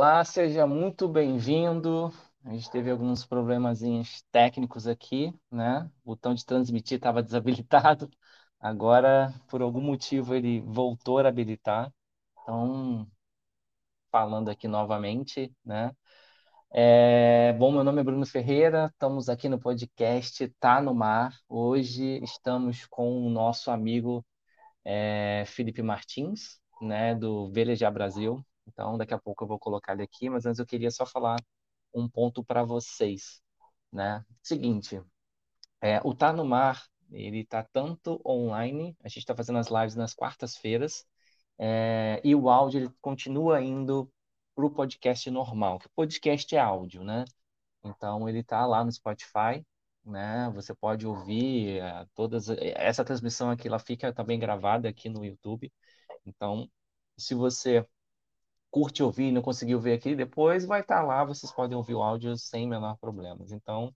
Olá, seja muito bem-vindo. A gente teve alguns problemazinhos técnicos aqui, né? O botão de transmitir estava desabilitado. Agora, por algum motivo, ele voltou a habilitar. Então, falando aqui novamente, né? É, bom, meu nome é Bruno Ferreira, estamos aqui no podcast Tá no Mar. Hoje estamos com o nosso amigo é, Felipe Martins, né, do Velejar Brasil. Então, daqui a pouco eu vou colocar ele aqui, mas antes eu queria só falar um ponto para vocês, né? Seguinte, é, o Tá no Mar, ele tá tanto online, a gente está fazendo as lives nas quartas-feiras, é, e o áudio ele continua indo para o podcast normal, que podcast é áudio, né? Então ele está lá no Spotify, né? Você pode ouvir é, todas essa transmissão aqui, ela fica também gravada aqui no YouTube. Então, se você curte ouvir e não conseguiu ver aqui, depois vai estar tá lá, vocês podem ouvir o áudio sem menor problemas. Então,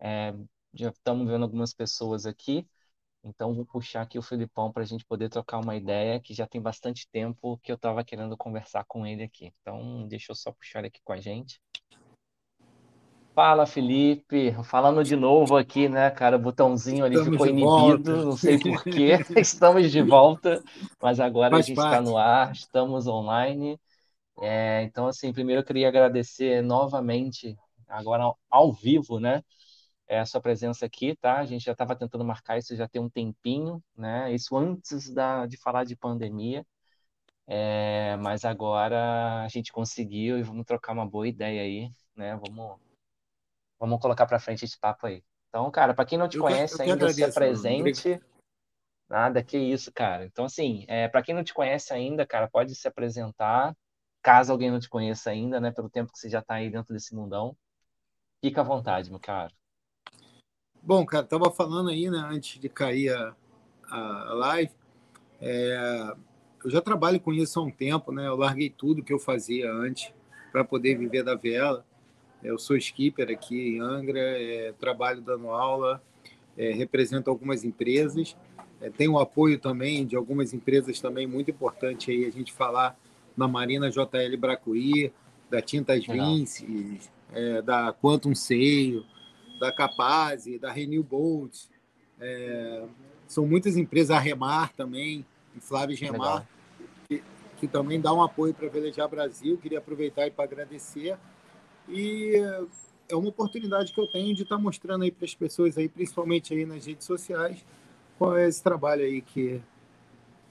é, já estamos vendo algumas pessoas aqui. Então, vou puxar aqui o Filipão para a gente poder trocar uma ideia, que já tem bastante tempo que eu estava querendo conversar com ele aqui. Então, deixa eu só puxar ele aqui com a gente. Fala, Felipe. Falando de novo aqui, né, cara? O botãozinho ali Estamos ficou inibido, volta. não sei por quê. Estamos de volta, mas agora a Faz gente está no ar, estamos online. É, então, assim, primeiro eu queria agradecer novamente, agora ao, ao vivo, né? a sua presença aqui, tá? A gente já estava tentando marcar isso já tem um tempinho, né? Isso antes da, de falar de pandemia, é, mas agora a gente conseguiu e vamos trocar uma boa ideia aí, né? Vamos, vamos colocar para frente esse papo aí. Então, cara, para quem não te Eu conhece que ainda, se apresente. Nada, que isso, cara. Então, assim, é, para quem não te conhece ainda, cara, pode se apresentar. Caso alguém não te conheça ainda, né? Pelo tempo que você já está aí dentro desse mundão, fica à vontade, meu cara. Bom, cara, tava falando aí, né, antes de cair a, a live, é, eu já trabalho com isso há um tempo, né? Eu larguei tudo que eu fazia antes para poder viver da vela. Eu sou skipper aqui em Angra, é, trabalho dando aula, é, represento algumas empresas, é, tenho o apoio também de algumas empresas também muito importante aí a gente falar na Marina JL Bracuí, da Tintas Legal. Vinci, é, da Quantum Seio, da Capaz, da Renew Bolt. É, são muitas empresas, a Remar também, Flávio Remar, que, que também dá um apoio para Velejar Brasil. Queria aproveitar aí para agradecer. E é uma oportunidade que eu tenho de estar mostrando aí para as pessoas aí, principalmente aí nas redes sociais, qual é esse trabalho aí que,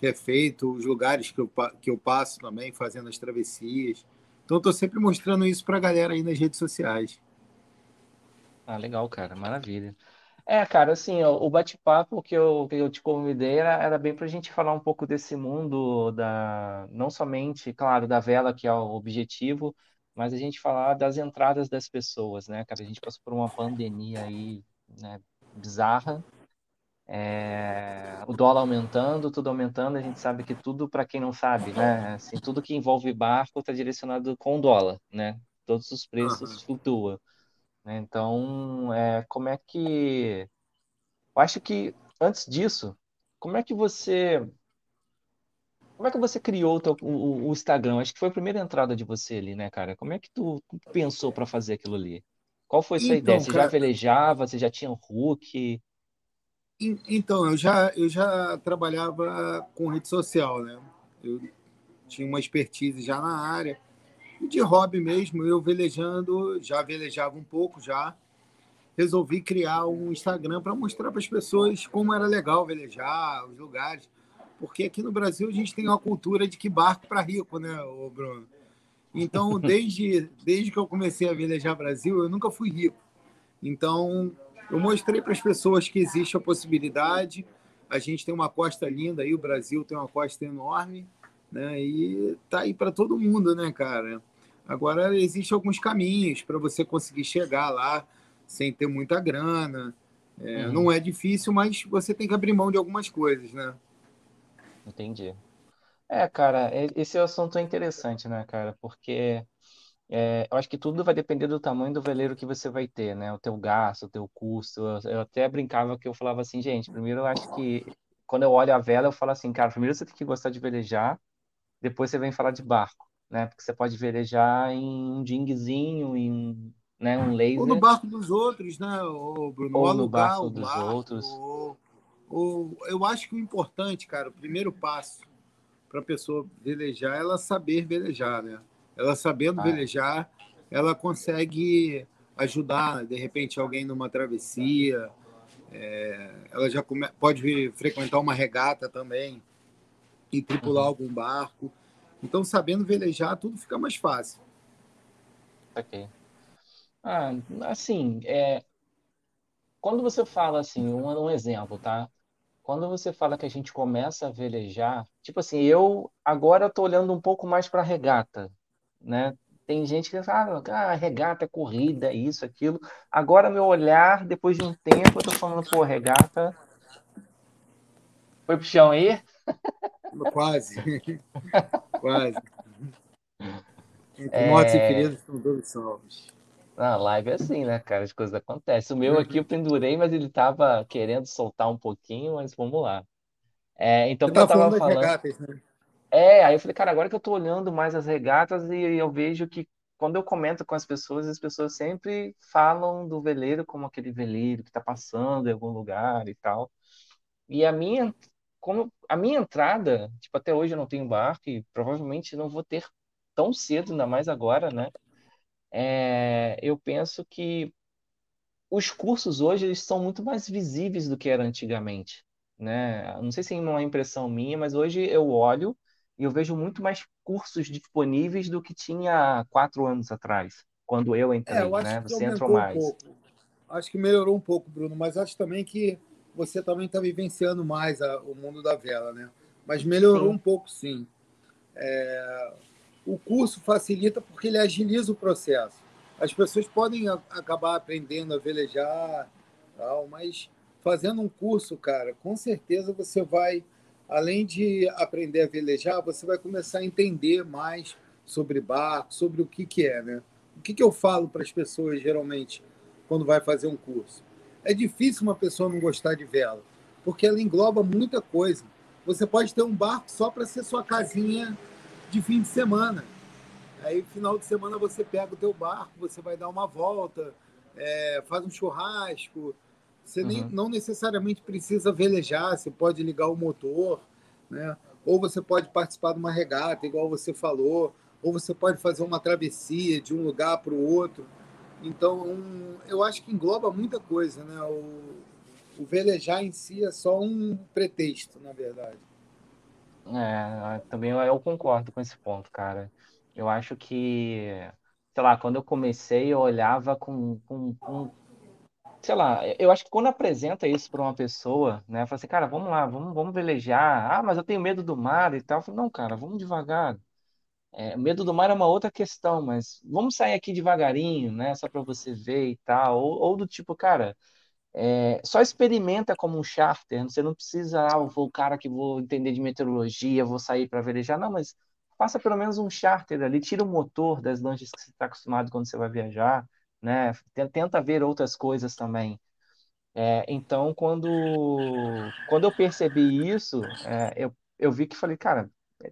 que é feito, os lugares que eu, que eu passo também, fazendo as travessias. Então, estou sempre mostrando isso para a galera aí nas redes sociais. Ah, legal, cara, maravilha. É, cara, assim, o bate-papo que eu, que eu te convidei era, era bem para a gente falar um pouco desse mundo da, não somente, claro, da vela, que é o objetivo, mas a gente falar das entradas das pessoas, né, cara? A gente passou por uma pandemia aí, né, bizarra, é, o dólar aumentando, tudo aumentando, a gente sabe que tudo, para quem não sabe, né, assim, tudo que envolve barco está direcionado com o dólar, né? Todos os preços flutuam né? Então, é, como é que. Eu acho que antes disso, como é que você. Como é que você criou o, teu- o- o Instagram? Acho que foi a primeira entrada de você ali, né, cara? Como é que tu pensou para fazer aquilo ali? Qual foi a sua ideia? Então, Você já cara, velejava? Você já tinha um hook? En- então eu já, eu já trabalhava com rede social, né? Eu tinha uma expertise já na área. E de hobby mesmo, eu velejando, já velejava um pouco já. Resolvi criar um Instagram para mostrar para as pessoas como era legal velejar, os lugares. Porque aqui no Brasil a gente tem uma cultura de que barco para rico, né, Bruno? Então, desde, desde que eu comecei a velejar Brasil, eu nunca fui rico. Então, eu mostrei para as pessoas que existe a possibilidade. A gente tem uma costa linda aí, o Brasil tem uma costa enorme, né? E tá aí para todo mundo, né, cara? Agora, existem alguns caminhos para você conseguir chegar lá sem ter muita grana. É, Uhum, não é difícil, mas você tem que abrir mão de algumas coisas, né? entendi. É, cara, esse assunto é interessante, né, cara? Porque É, eu acho que tudo vai depender do tamanho do veleiro que você vai ter, né? O teu gasto, o teu custo. Eu, eu até brincava que eu falava assim, gente, primeiro eu acho que quando eu olho a vela, eu falo assim, cara, primeiro você tem que gostar de velejar, depois você vem falar de barco, né? Porque você pode velejar em um dinguezinho, em um, né, um laser. Ou no barco dos outros, né, ou, Bruno? Ou no barco dos barco, outros. Ou, ou, eu acho que o importante, cara, o primeiro passo para a pessoa velejar é ela saber velejar, né? Ela sabendo ah. velejar, ela consegue ajudar, de repente, alguém numa travessia. É, ela já come, pode frequentar uma regata também e tripular uhum. algum barco. Então, sabendo velejar, tudo fica mais fácil. Ok. Ah, assim, é, quando você fala assim, um, um exemplo, tá? Quando você fala que a gente começa a velejar, tipo assim, eu agora estou olhando um pouco mais para a regata, né? Tem gente que fala, ah, regata é corrida, isso, aquilo. Agora, meu olhar, depois de um tempo, eu tô falando, pô, regata. Foi pro chão aí? Quase. Quase. Entre é... mortes e feridos estão todos salvos. Na live é assim, né, cara? As coisas acontecem. O meu aqui eu pendurei, mas ele tava querendo soltar um pouquinho, mas vamos lá. É, então, Você tá eu tava falando, falando... Regatas, né? É, aí eu falei, cara, agora que eu tô olhando mais as regatas e eu vejo que quando eu comento com as pessoas, as pessoas sempre falam do veleiro como aquele veleiro que está passando em algum lugar e tal. E a minha, como a minha entrada, tipo, até hoje eu não tenho barco e provavelmente não vou ter tão cedo, ainda mais agora, né? É, eu penso que os cursos hoje eles são muito mais visíveis do que era antigamente, né? Não sei se é uma impressão minha, mas hoje eu olho e eu vejo muito mais cursos disponíveis do que tinha quatro anos atrás, quando eu entrei, é, eu né? Você entrou mais. Um acho que melhorou um pouco, Bruno, mas acho também que você também está vivenciando mais a, o mundo da vela, né? Mas melhorou sim. um pouco, sim. É, o curso facilita porque ele agiliza o processo. As pessoas podem a, acabar aprendendo a velejar, tal, mas fazendo um curso, cara, com certeza você vai além de aprender a velejar, você vai começar a entender mais sobre barco, sobre o que, que é, né? O que, que eu falo para as pessoas, geralmente, quando vai fazer um curso? É difícil uma pessoa não gostar de vela, porque ela engloba muita coisa. Você pode ter um barco só para ser sua casinha de fim de semana. Aí, final de semana, você pega o teu barco, você vai dar uma volta, é, faz um churrasco, você uhum. nem, não necessariamente precisa velejar, você pode ligar o motor, né? ou você pode participar de uma regata, igual você falou, ou você pode fazer uma travessia de um lugar para o outro. Então, um, eu acho que engloba muita coisa. Né? O, o velejar em si é só um pretexto, na verdade. É, também eu concordo com esse ponto, cara. Eu acho que, sei lá, quando eu comecei, eu olhava com, com, com sei lá, eu acho que quando apresenta isso para uma pessoa, né, fala assim, cara, vamos lá, vamos, vamos velejar. Ah, mas eu tenho medo do mar e tal. Eu falo, não, cara, vamos devagar. É, medo do mar é uma outra questão, mas vamos sair aqui devagarinho, né, só para você ver e tal. Ou, ou do tipo, cara, é, só experimenta como um charter. Você não precisa, ah, eu vou o cara que vou entender de meteorologia, vou sair para velejar. Não, mas faça pelo menos um charter ali, tira o motor das lanchas que você está acostumado quando você vai viajar né? Tenta ver outras coisas também. É, então, quando, quando eu percebi isso, é, eu, eu vi que falei, cara,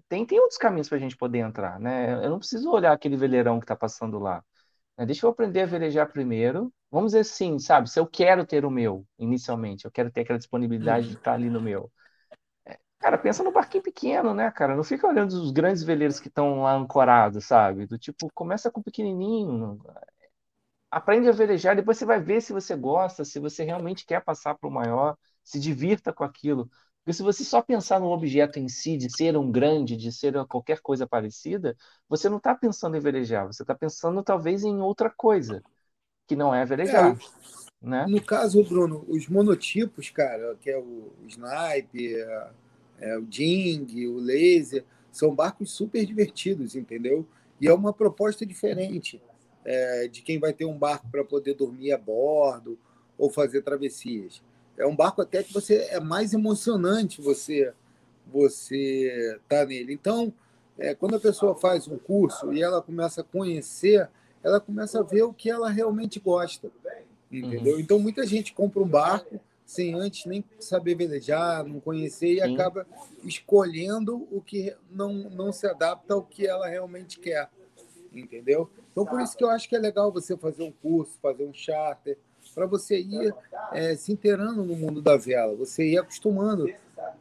tem, tem outros caminhos para a gente poder entrar, né? Eu não preciso olhar aquele veleirão que está passando lá. Né? Deixa eu aprender a velejar primeiro. Vamos dizer assim, sabe? Se eu quero ter o meu, inicialmente, eu quero ter aquela disponibilidade de estar ali no meu. É, cara, pensa no barquinho pequeno, né, cara? Não fica olhando os grandes veleiros que estão lá ancorados, sabe? Do tipo, começa com o pequenininho aprende a velejar, depois você vai ver se você gosta, se você realmente quer passar para o maior, se divirta com aquilo. Porque se você só pensar no objeto em si, de ser um grande, de ser qualquer coisa parecida, você não está pensando em velejar, você está pensando talvez em outra coisa, que não é velejar. É, né? No caso, Bruno, os monotipos, cara, que é o snipe, é, é o ding, o laser, são barcos super divertidos, entendeu? E é uma proposta diferente é, de quem vai ter um barco para poder dormir a bordo ou fazer travessias. É um barco até que você é mais emocionante você você tá nele. Então, é, quando a pessoa faz um curso e ela começa a conhecer, ela começa a ver o que ela realmente gosta, entendeu? Uhum. Então, muita gente compra um barco sem antes nem saber velejar, não conhecer, e Sim. acaba escolhendo o que não, não se adapta ao que ela realmente quer. Entendeu? Então, por isso que eu acho que é legal você fazer um curso, fazer um charter, para você ir é, se inteirando no mundo da vela, você ir acostumando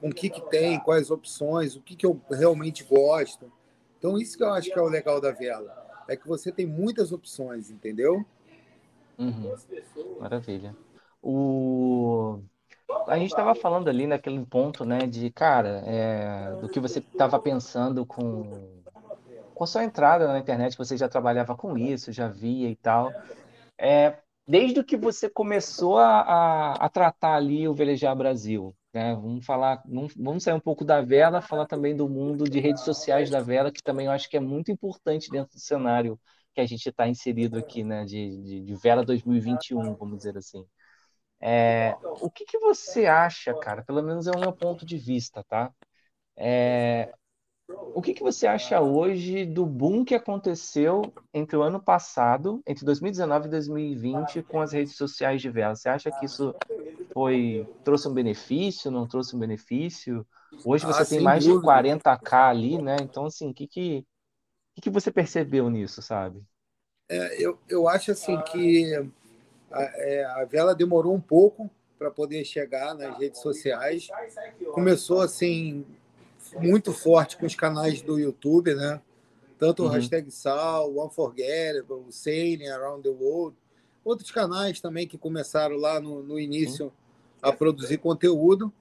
com o que, que tem, quais opções, o que, que eu realmente gosto. Então, isso que eu acho que é o legal da vela, é que você tem muitas opções, entendeu? Uhum. Maravilha. O... A gente estava falando ali naquele ponto, né, de, cara, é, do que você estava pensando com, com a sua entrada na internet, você já trabalhava com isso, já via e tal. É, desde que você começou a, a, a tratar ali o Velejar Brasil, né? Vamos falar, vamos, vamos sair um pouco da vela, falar também do mundo de redes sociais da vela, que também eu acho que é muito importante dentro do cenário que a gente está inserido aqui, né? De, de, de vela 2021, vamos dizer assim. É, o que, que você acha, cara? Pelo menos é o meu ponto de vista, tá? É, o que, que você acha hoje do boom que aconteceu entre o ano passado, entre 2019 e 2020, com as redes sociais de vela? Você acha que isso foi trouxe um benefício, não trouxe um benefício? Hoje você Ah, tem mais de dúvida. 40k ali, né? Então, assim, o que, que, que, que você percebeu nisso, sabe? É, eu, eu acho assim que a, é, a vela demorou um pouco para poder chegar nas redes sociais. Começou assim muito forte com os canais do YouTube, né? Tanto o Uhum. hashtag Sal, o Unforgettable, o Sailing Around the World, outros canais também que começaram lá no, no início a produzir conteúdo.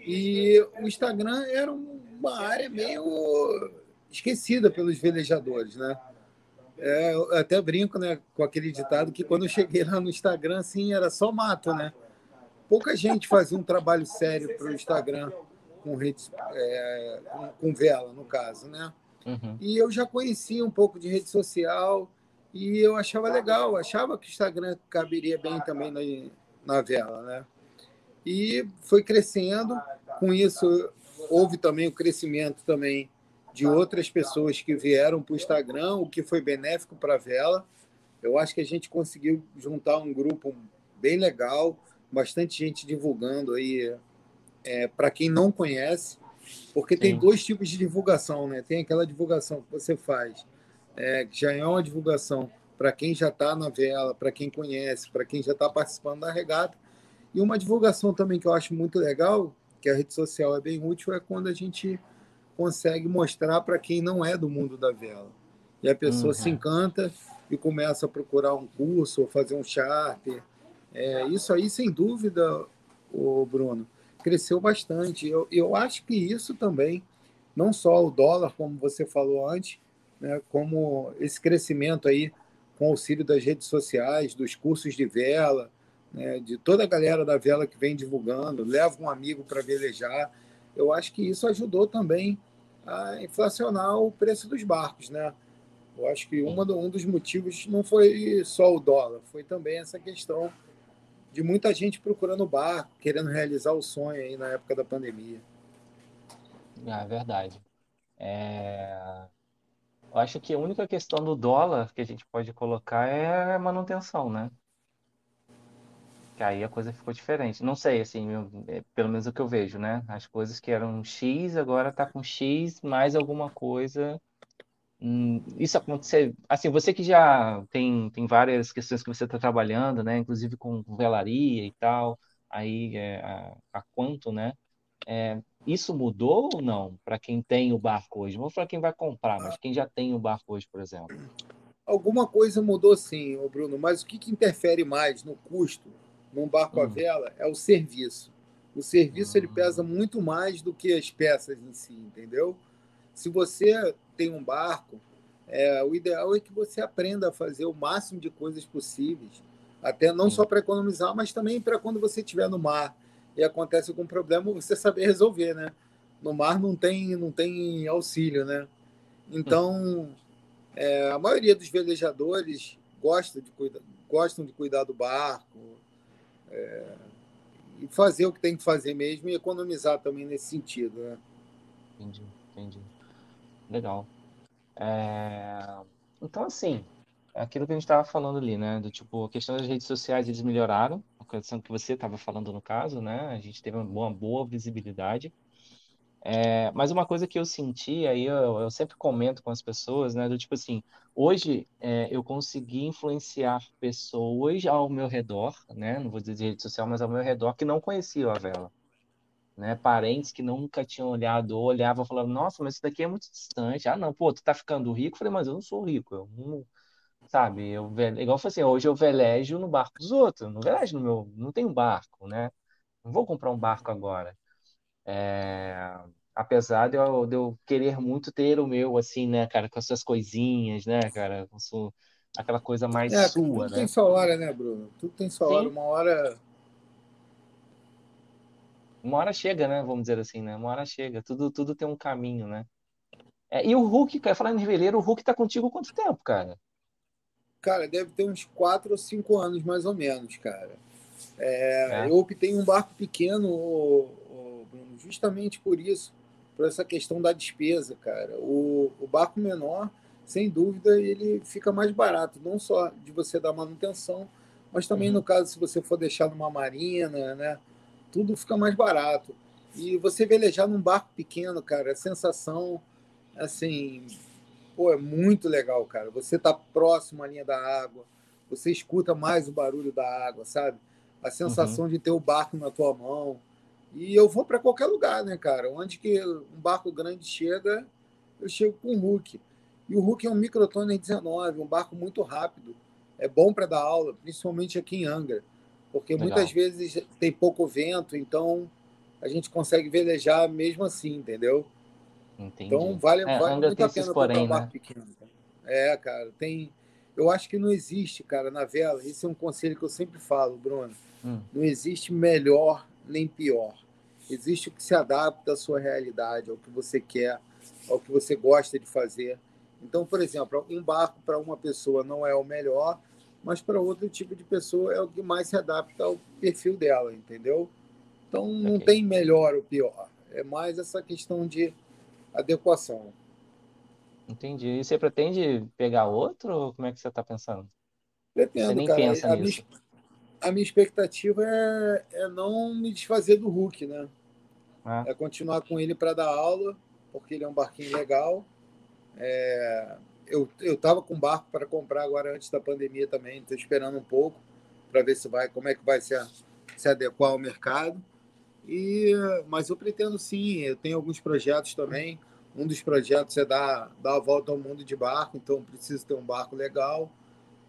E o Instagram era uma área meio esquecida pelos velejadores, né? É, eu até brinco, né, com aquele ditado que quando eu cheguei lá no Instagram, assim, era só mato, né? Pouca gente fazia um trabalho sério para o Instagram com redes, é, com, com vela, no caso, né? Uhum. E eu já conhecia um pouco de rede social e eu achava legal, achava que o Instagram caberia bem também na, na vela, né? E foi crescendo, com isso houve também o crescimento também de outras pessoas que vieram para o Instagram, o que foi benéfico para a vela. Eu acho que a gente conseguiu juntar um grupo bem legal, bastante gente divulgando aí é, para quem não conhece, porque tem Sim. dois tipos de divulgação, né? Tem aquela divulgação que você faz, é, que já é uma divulgação para quem já está na vela, para quem conhece, para quem já está participando da regata, e uma divulgação também que eu acho muito legal, que a rede social é bem útil, é quando a gente consegue mostrar para quem não é do mundo da vela. E a pessoa Uhum. se encanta e começa a procurar um curso ou fazer um charter. É, isso aí, sem dúvida, o Bruno, cresceu bastante. Eu, eu acho que isso também, não só o dólar, como você falou antes, né, como esse crescimento aí com auxílio das redes sociais, dos cursos de vela, né, de toda a galera da vela que vem divulgando, leva um amigo para velejar. Eu acho que isso ajudou também a inflacionar o preço dos barcos, né? Eu acho que uma um dos motivos não foi só o dólar, foi também essa questão de muita gente procurando barco, querendo realizar o sonho aí na época da pandemia. Ah, é verdade. É, Eu acho que a única questão do dólar que a gente pode colocar é manutenção, né? Que aí a coisa ficou diferente. Não sei, assim, é, pelo menos o que eu vejo, né? As coisas que eram X, agora tá com X mais alguma coisa. Hum, isso acontecer, assim, você que já tem, tem várias questões que você está trabalhando, né? Inclusive com velaria e tal, aí é, a, a quanto, né? É, isso mudou ou não para quem tem o barco hoje? Não para quem vai comprar, mas quem já tem o barco hoje, por exemplo. Alguma coisa mudou sim, Bruno, mas o que, que interfere mais no custo num barco a Hum. vela é o serviço. O serviço ele Hum. pesa muito mais do que as peças em si, entendeu? Se você tem um barco, é, o ideal é que você aprenda a fazer o máximo de coisas possíveis, até não só para economizar, mas também para quando você estiver no mar e acontece algum problema, você saber resolver, né? No mar não tem, não tem auxílio, né? Então, é, a maioria dos velejadores gosta de cuida, gostam de cuidar do barco é, e fazer o que tem que fazer mesmo e economizar também nesse sentido, né? Entendi, entendi. Legal. É, Então, assim, é aquilo que a gente estava falando ali, né? Do tipo, a questão das redes sociais, eles melhoraram a questão que você estava falando no caso, né? A gente teve uma boa, boa visibilidade. É, mas uma coisa que eu senti, aí eu, eu, sempre comento com as pessoas, né? Do tipo assim, hoje é, eu consegui influenciar pessoas ao meu redor, né? Não vou dizer de rede social, mas ao meu redor que não conheciam a vela. Né, parentes que nunca tinham olhado, ou olhavam falavam, nossa, mas isso daqui é muito distante. Ah, não, pô, tu tá ficando rico? Eu falei, mas eu não sou rico, eu não, sabe? Eu, igual eu falei assim, hoje eu velejo no barco dos outros, não velejo no meu, não tenho barco, né? Não vou comprar um barco agora. É, apesar de eu, de eu querer muito ter o meu, assim, né, cara, com as suas coisinhas, né, cara, com sua, aquela coisa mais é, sua, tudo né? tem sua hora, né, Bruno? Tudo tem sua Sim. hora. Uma hora. Uma hora chega, né? Vamos dizer assim, né? Uma hora chega. Tudo, tudo tem um caminho, né? É, e o Hulk, cara, falando em veleiro, o Hulk tá contigo quanto tempo, cara? Cara, deve ter uns 4 ou 5 anos, mais ou menos, cara. É, é. Eu optei um barco pequeno, justamente por isso, por essa questão da despesa, cara. O, o barco menor, sem dúvida, ele fica mais barato, não só de você dar manutenção, mas também uhum. no caso, se você for deixar numa marina, né? Tudo fica mais barato. E você velejar num barco pequeno, cara, a sensação, assim, pô, é muito legal, cara. Você tá próximo à linha da água, você escuta mais o barulho da água, sabe? A sensação uhum. de ter o barco na tua mão. E eu vou para qualquer lugar, né, cara? Onde que um barco grande chega, eu chego com o Hulk. E o Hulk é um microtoner 19, um barco muito rápido. É bom para dar aula, principalmente aqui em Angra, porque Legal. muitas vezes tem pouco vento, então a gente consegue velejar mesmo assim, entendeu? Entendi. Então vale, é, vale muito a pena comprar um barco né? pequeno. É, cara, tem. Eu acho que não existe, cara, na vela. Esse é um conselho que eu sempre falo, Bruno. Hum. Não existe melhor nem pior. Existe o que se adapta à sua realidade, ao que você quer, ao que você gosta de fazer. Então, por exemplo, um barco para uma pessoa não é o melhor, mas para outro tipo de pessoa é o que mais se adapta ao perfil dela, entendeu? Então, não okay. tem melhor ou pior. É mais essa questão de adequação. Entendi. E você pretende pegar outro ou como é que você está pensando? Pretendo, você nem cara. pensa a nisso. Minha a minha expectativa é, é não me desfazer do Hulk, né? Ah. É continuar com ele para dar aula, porque ele é um barquinho legal. É, eu eu tava com barco para comprar agora antes da pandemia também, estou esperando um pouco para ver se vai, como é que vai se, se adequar ao mercado. E mas eu pretendo sim, eu tenho alguns projetos também. Um dos projetos é dar, dar a volta ao mundo de barco, então preciso ter um barco legal.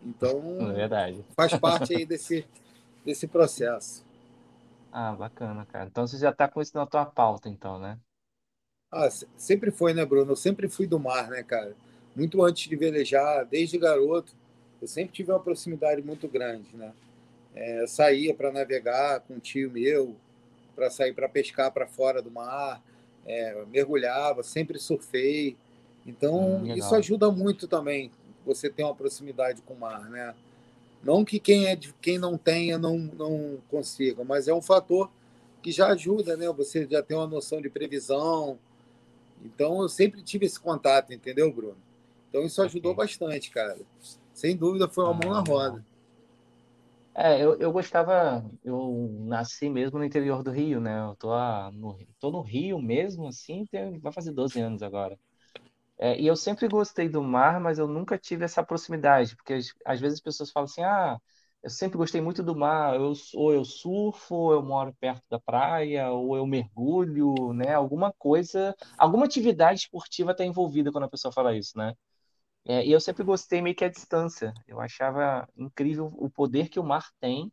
Então, é verdade. faz parte aí desse, desse processo. Ah, bacana, cara. Então você já está com isso na tua pauta, então, né? Ah, sempre foi, né, Bruno? Eu sempre fui do mar, né, cara? Muito antes de velejar, desde garoto, eu sempre tive uma proximidade muito grande, né? É, saía para navegar com um tio meu, para sair para pescar para fora do mar, é, mergulhava, sempre surfei. Então, hum, isso ajuda muito também, você ter uma proximidade com o mar, né? Não que quem, é, quem não tenha não, não consiga, mas é um fator que já ajuda, né? Você já tem uma noção de previsão. Então, eu sempre tive esse contato, entendeu, Bruno? Então, isso ajudou okay. bastante, cara. Sem dúvida, foi uma mão na roda. É, eu, eu gostava, eu nasci mesmo no interior do Rio, né? Eu tô, no, tô no Rio mesmo, assim, tem, vai fazer 12 anos agora. É, e eu sempre gostei do mar, mas eu nunca tive essa proximidade, porque às vezes as pessoas falam assim: ah, eu sempre gostei muito do mar, eu, ou eu surfo, ou eu moro perto da praia, ou eu mergulho, né? Alguma coisa, alguma atividade esportiva está envolvida quando a pessoa fala isso, né? É, e eu sempre gostei meio que à distância. Eu achava incrível o poder que o mar tem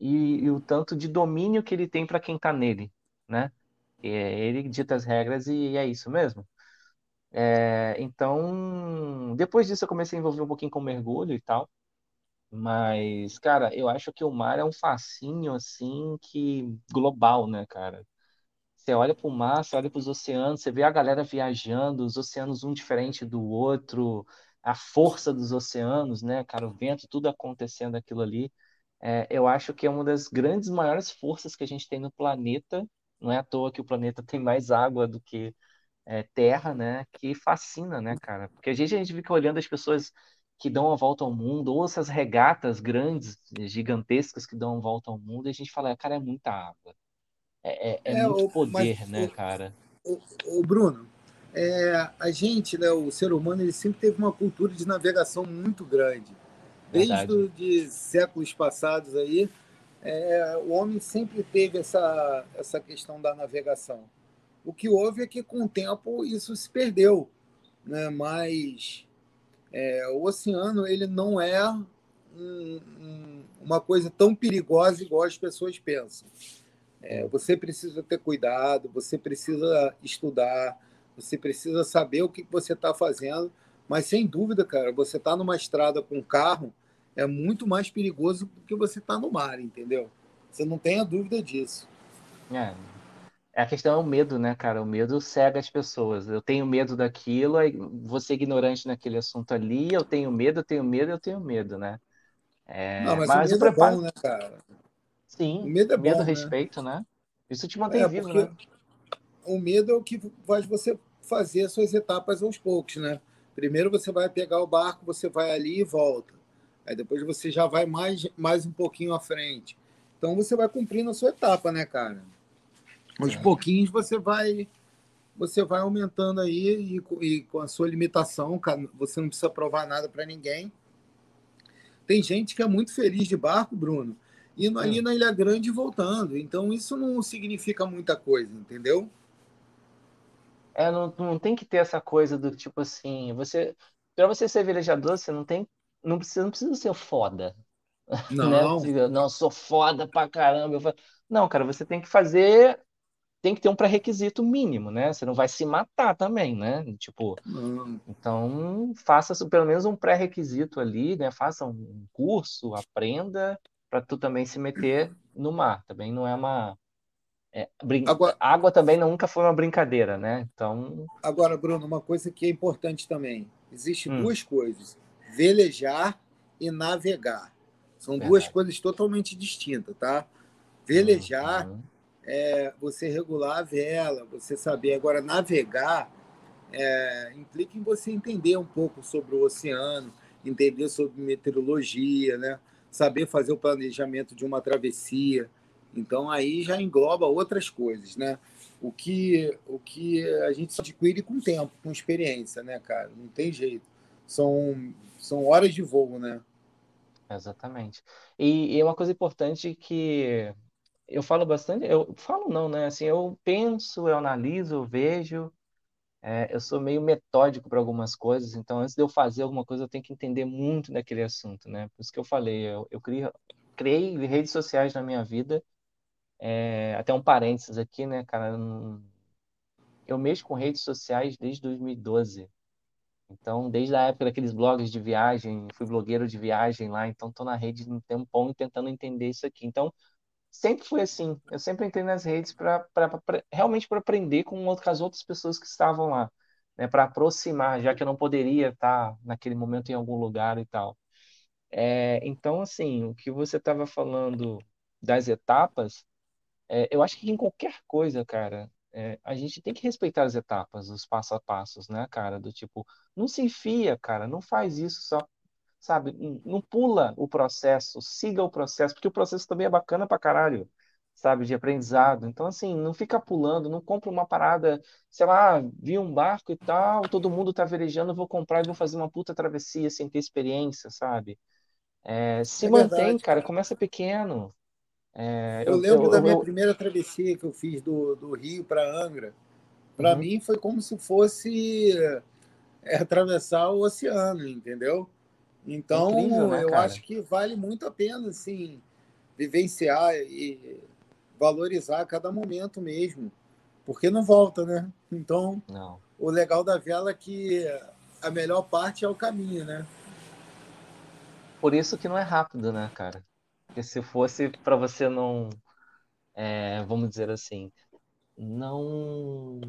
e, e o tanto de domínio que ele tem para quem está nele, né? É, ele dita as regras e é isso mesmo. É, então, depois disso eu comecei a envolver um pouquinho com mergulho e tal. Mas, cara, eu acho que o mar é um fascínio, assim, que global, né, cara? Você olha para o mar, você olha para os oceanos, você vê a galera viajando, os oceanos um diferente do outro, a força dos oceanos, né, cara, o vento, tudo acontecendo aquilo ali. É, eu acho que é uma das grandes, maiores forças que a gente tem no planeta. Não é à toa que o planeta tem mais água do que é, terra, né? Que fascina, né, cara? Porque a gente, a gente fica olhando as pessoas que dão a volta ao mundo, ou essas regatas grandes, gigantescas que dão a volta ao mundo, e a gente fala, cara, é muita água. É, é, é, é muito o, poder, mas, né, o, cara? O, o Bruno, é, a gente, né, o ser humano, ele sempre teve uma cultura de navegação muito grande. Desde de séculos passados aí, é, o homem sempre teve essa, essa questão da navegação. O que houve é que, com o tempo, isso se perdeu. Né? Mas é, o oceano ele não é um, um, uma coisa tão perigosa igual as pessoas pensam. É, você precisa ter cuidado, você precisa estudar, você precisa saber o que você está fazendo, mas sem dúvida, cara, você está numa estrada com carro, é muito mais perigoso do que você está no mar, entendeu? Você não tenha dúvida disso. É. é. A questão é o medo, né, cara? O medo cega as pessoas. Eu tenho medo daquilo, você ignorante naquele assunto ali, eu tenho medo, eu tenho medo, eu tenho medo, né? É... Não, mas, mas o medo o preparo... é bom, né, cara? Sim, o medo é medo, bom, né? respeito, né? né? Isso te mantém é, vivo, né? O medo é o que faz você fazer as suas etapas aos poucos, né? Primeiro você vai pegar o barco, você vai ali e volta. Aí depois você já vai mais, mais um pouquinho à frente. Então você vai cumprindo a sua etapa, né, cara? Aos é. pouquinhos você vai você vai aumentando aí e, e, com a sua limitação, você não precisa provar nada para ninguém. Tem gente que é muito feliz de barco, Bruno, indo ali é. na Ilha Grande e voltando. Então isso não significa muita coisa, entendeu? É, não, não tem que ter essa coisa do tipo assim, você para você ser velejador, você não tem não precisa, não precisa ser foda. Não. né? Não, sou foda pra caramba. Não, cara, você tem que fazer. Tem que ter um pré-requisito mínimo, né? Você não vai se matar também, né? Tipo, não. então faça pelo menos um pré-requisito ali, né? Faça um curso, aprenda para tu também se meter no mar. Também não é uma é, brin... agora, água também nunca foi uma brincadeira, né? Então. Agora, Bruno, uma coisa que é importante também: existe hum. duas coisas velejar e navegar. São Verdade. duas coisas totalmente distintas, tá? Velejar uhum. é você regular a vela, você saber. Agora, navegar é, implica em você entender um pouco sobre o oceano, entender sobre meteorologia, né? Saber fazer o planejamento de uma travessia. Então, aí já engloba outras coisas, né? O que, o que a gente adquire com tempo, com experiência, né, cara? Não tem jeito. São são horas de voo, né? Exatamente. E, e uma coisa importante que eu falo bastante, eu falo não, né? Assim, eu penso, eu analiso, eu vejo, é, eu sou meio metódico para algumas coisas, então antes de eu fazer alguma coisa, eu tenho que entender muito daquele assunto, né? Por isso que eu falei, eu, eu criei, criei redes sociais na minha vida, é, até um parênteses aqui, né, cara? Eu mexo com redes sociais desde 2012. Então, desde a época daqueles blogs de viagem, fui blogueiro de viagem lá, então estou na rede um tempão tentando entender isso aqui. Então, sempre foi assim. Eu sempre entrei nas redes para realmente para aprender com, com as outras pessoas que estavam lá, né, para aproximar, já que eu não poderia estar naquele momento em algum lugar e tal. É, então, assim, o que você estava falando das etapas, é, eu acho que em qualquer coisa, cara, é, a gente tem que respeitar as etapas, os passo a passos, né, cara? Do tipo, não se enfia, cara, não faz isso só, sabe? Não pula o processo, siga o processo, porque o processo também é bacana pra caralho, sabe? De aprendizado. Então, assim, não fica pulando, não compra uma parada, sei lá, vi um barco e tal, todo mundo tá velejando, vou comprar e vou fazer uma puta travessia sem ter experiência, sabe? É, se é mantém, verdade, cara, cara, começa pequeno, é, eu, eu, lembro eu, da minha eu... primeira travessia que eu fiz do, do Rio para Angra. Para uhum. mim foi como se fosse é, atravessar o oceano, entendeu? Então, é incrível, né, eu cara? acho que vale muito a pena, assim, vivenciar e valorizar cada momento mesmo, porque não volta, né? Então, não. o legal da vela é que a melhor parte é o caminho, né? Por isso que não é rápido, né, cara? Porque se fosse para você não, é, vamos dizer assim, não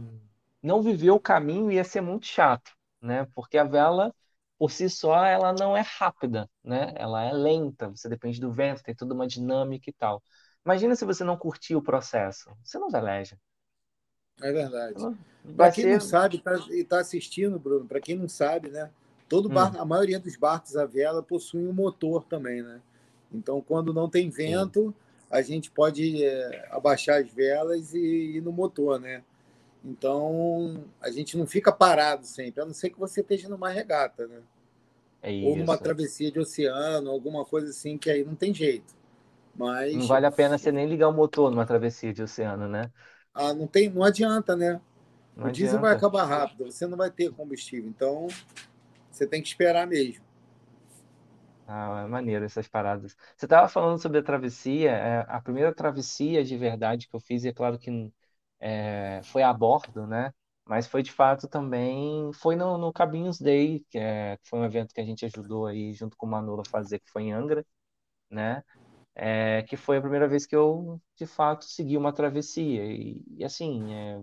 não viver o caminho ia ser muito chato, né? Porque a vela por si só ela não é rápida, né? Ela é lenta, você depende do vento, tem toda uma dinâmica e tal. Imagina se você não curtir o processo, você não veleja. É verdade. Para quem ser... não sabe, tá, e está assistindo, Bruno, para quem não sabe, né? Todo barco, hum. a maioria dos barcos a vela possui um motor também, né? Então, quando não tem vento, Sim. a gente pode é, abaixar as velas e ir no motor, né? Então, a gente não fica parado sempre, a não ser que você esteja numa regata, né? É Ou numa travessia de oceano, alguma coisa assim, que aí não tem jeito. Mas... Não vale a pena você nem ligar o motor numa travessia de oceano, né? Ah, não, tem, não adianta, né? Não o diesel vai acabar rápido, você não vai ter combustível. Então, você tem que esperar mesmo. Ah, é maneiro essas paradas. Você estava falando sobre a travessia. É, a primeira travessia de verdade que eu fiz, e é claro que é, foi a bordo, né? Mas foi de fato também, foi no, no Cabinhos Day, que, é, foi um evento que a gente ajudou aí junto com o Manolo a fazer, que foi em Angra, né? É, que foi a primeira vez que eu de fato segui uma travessia. E, e assim, é,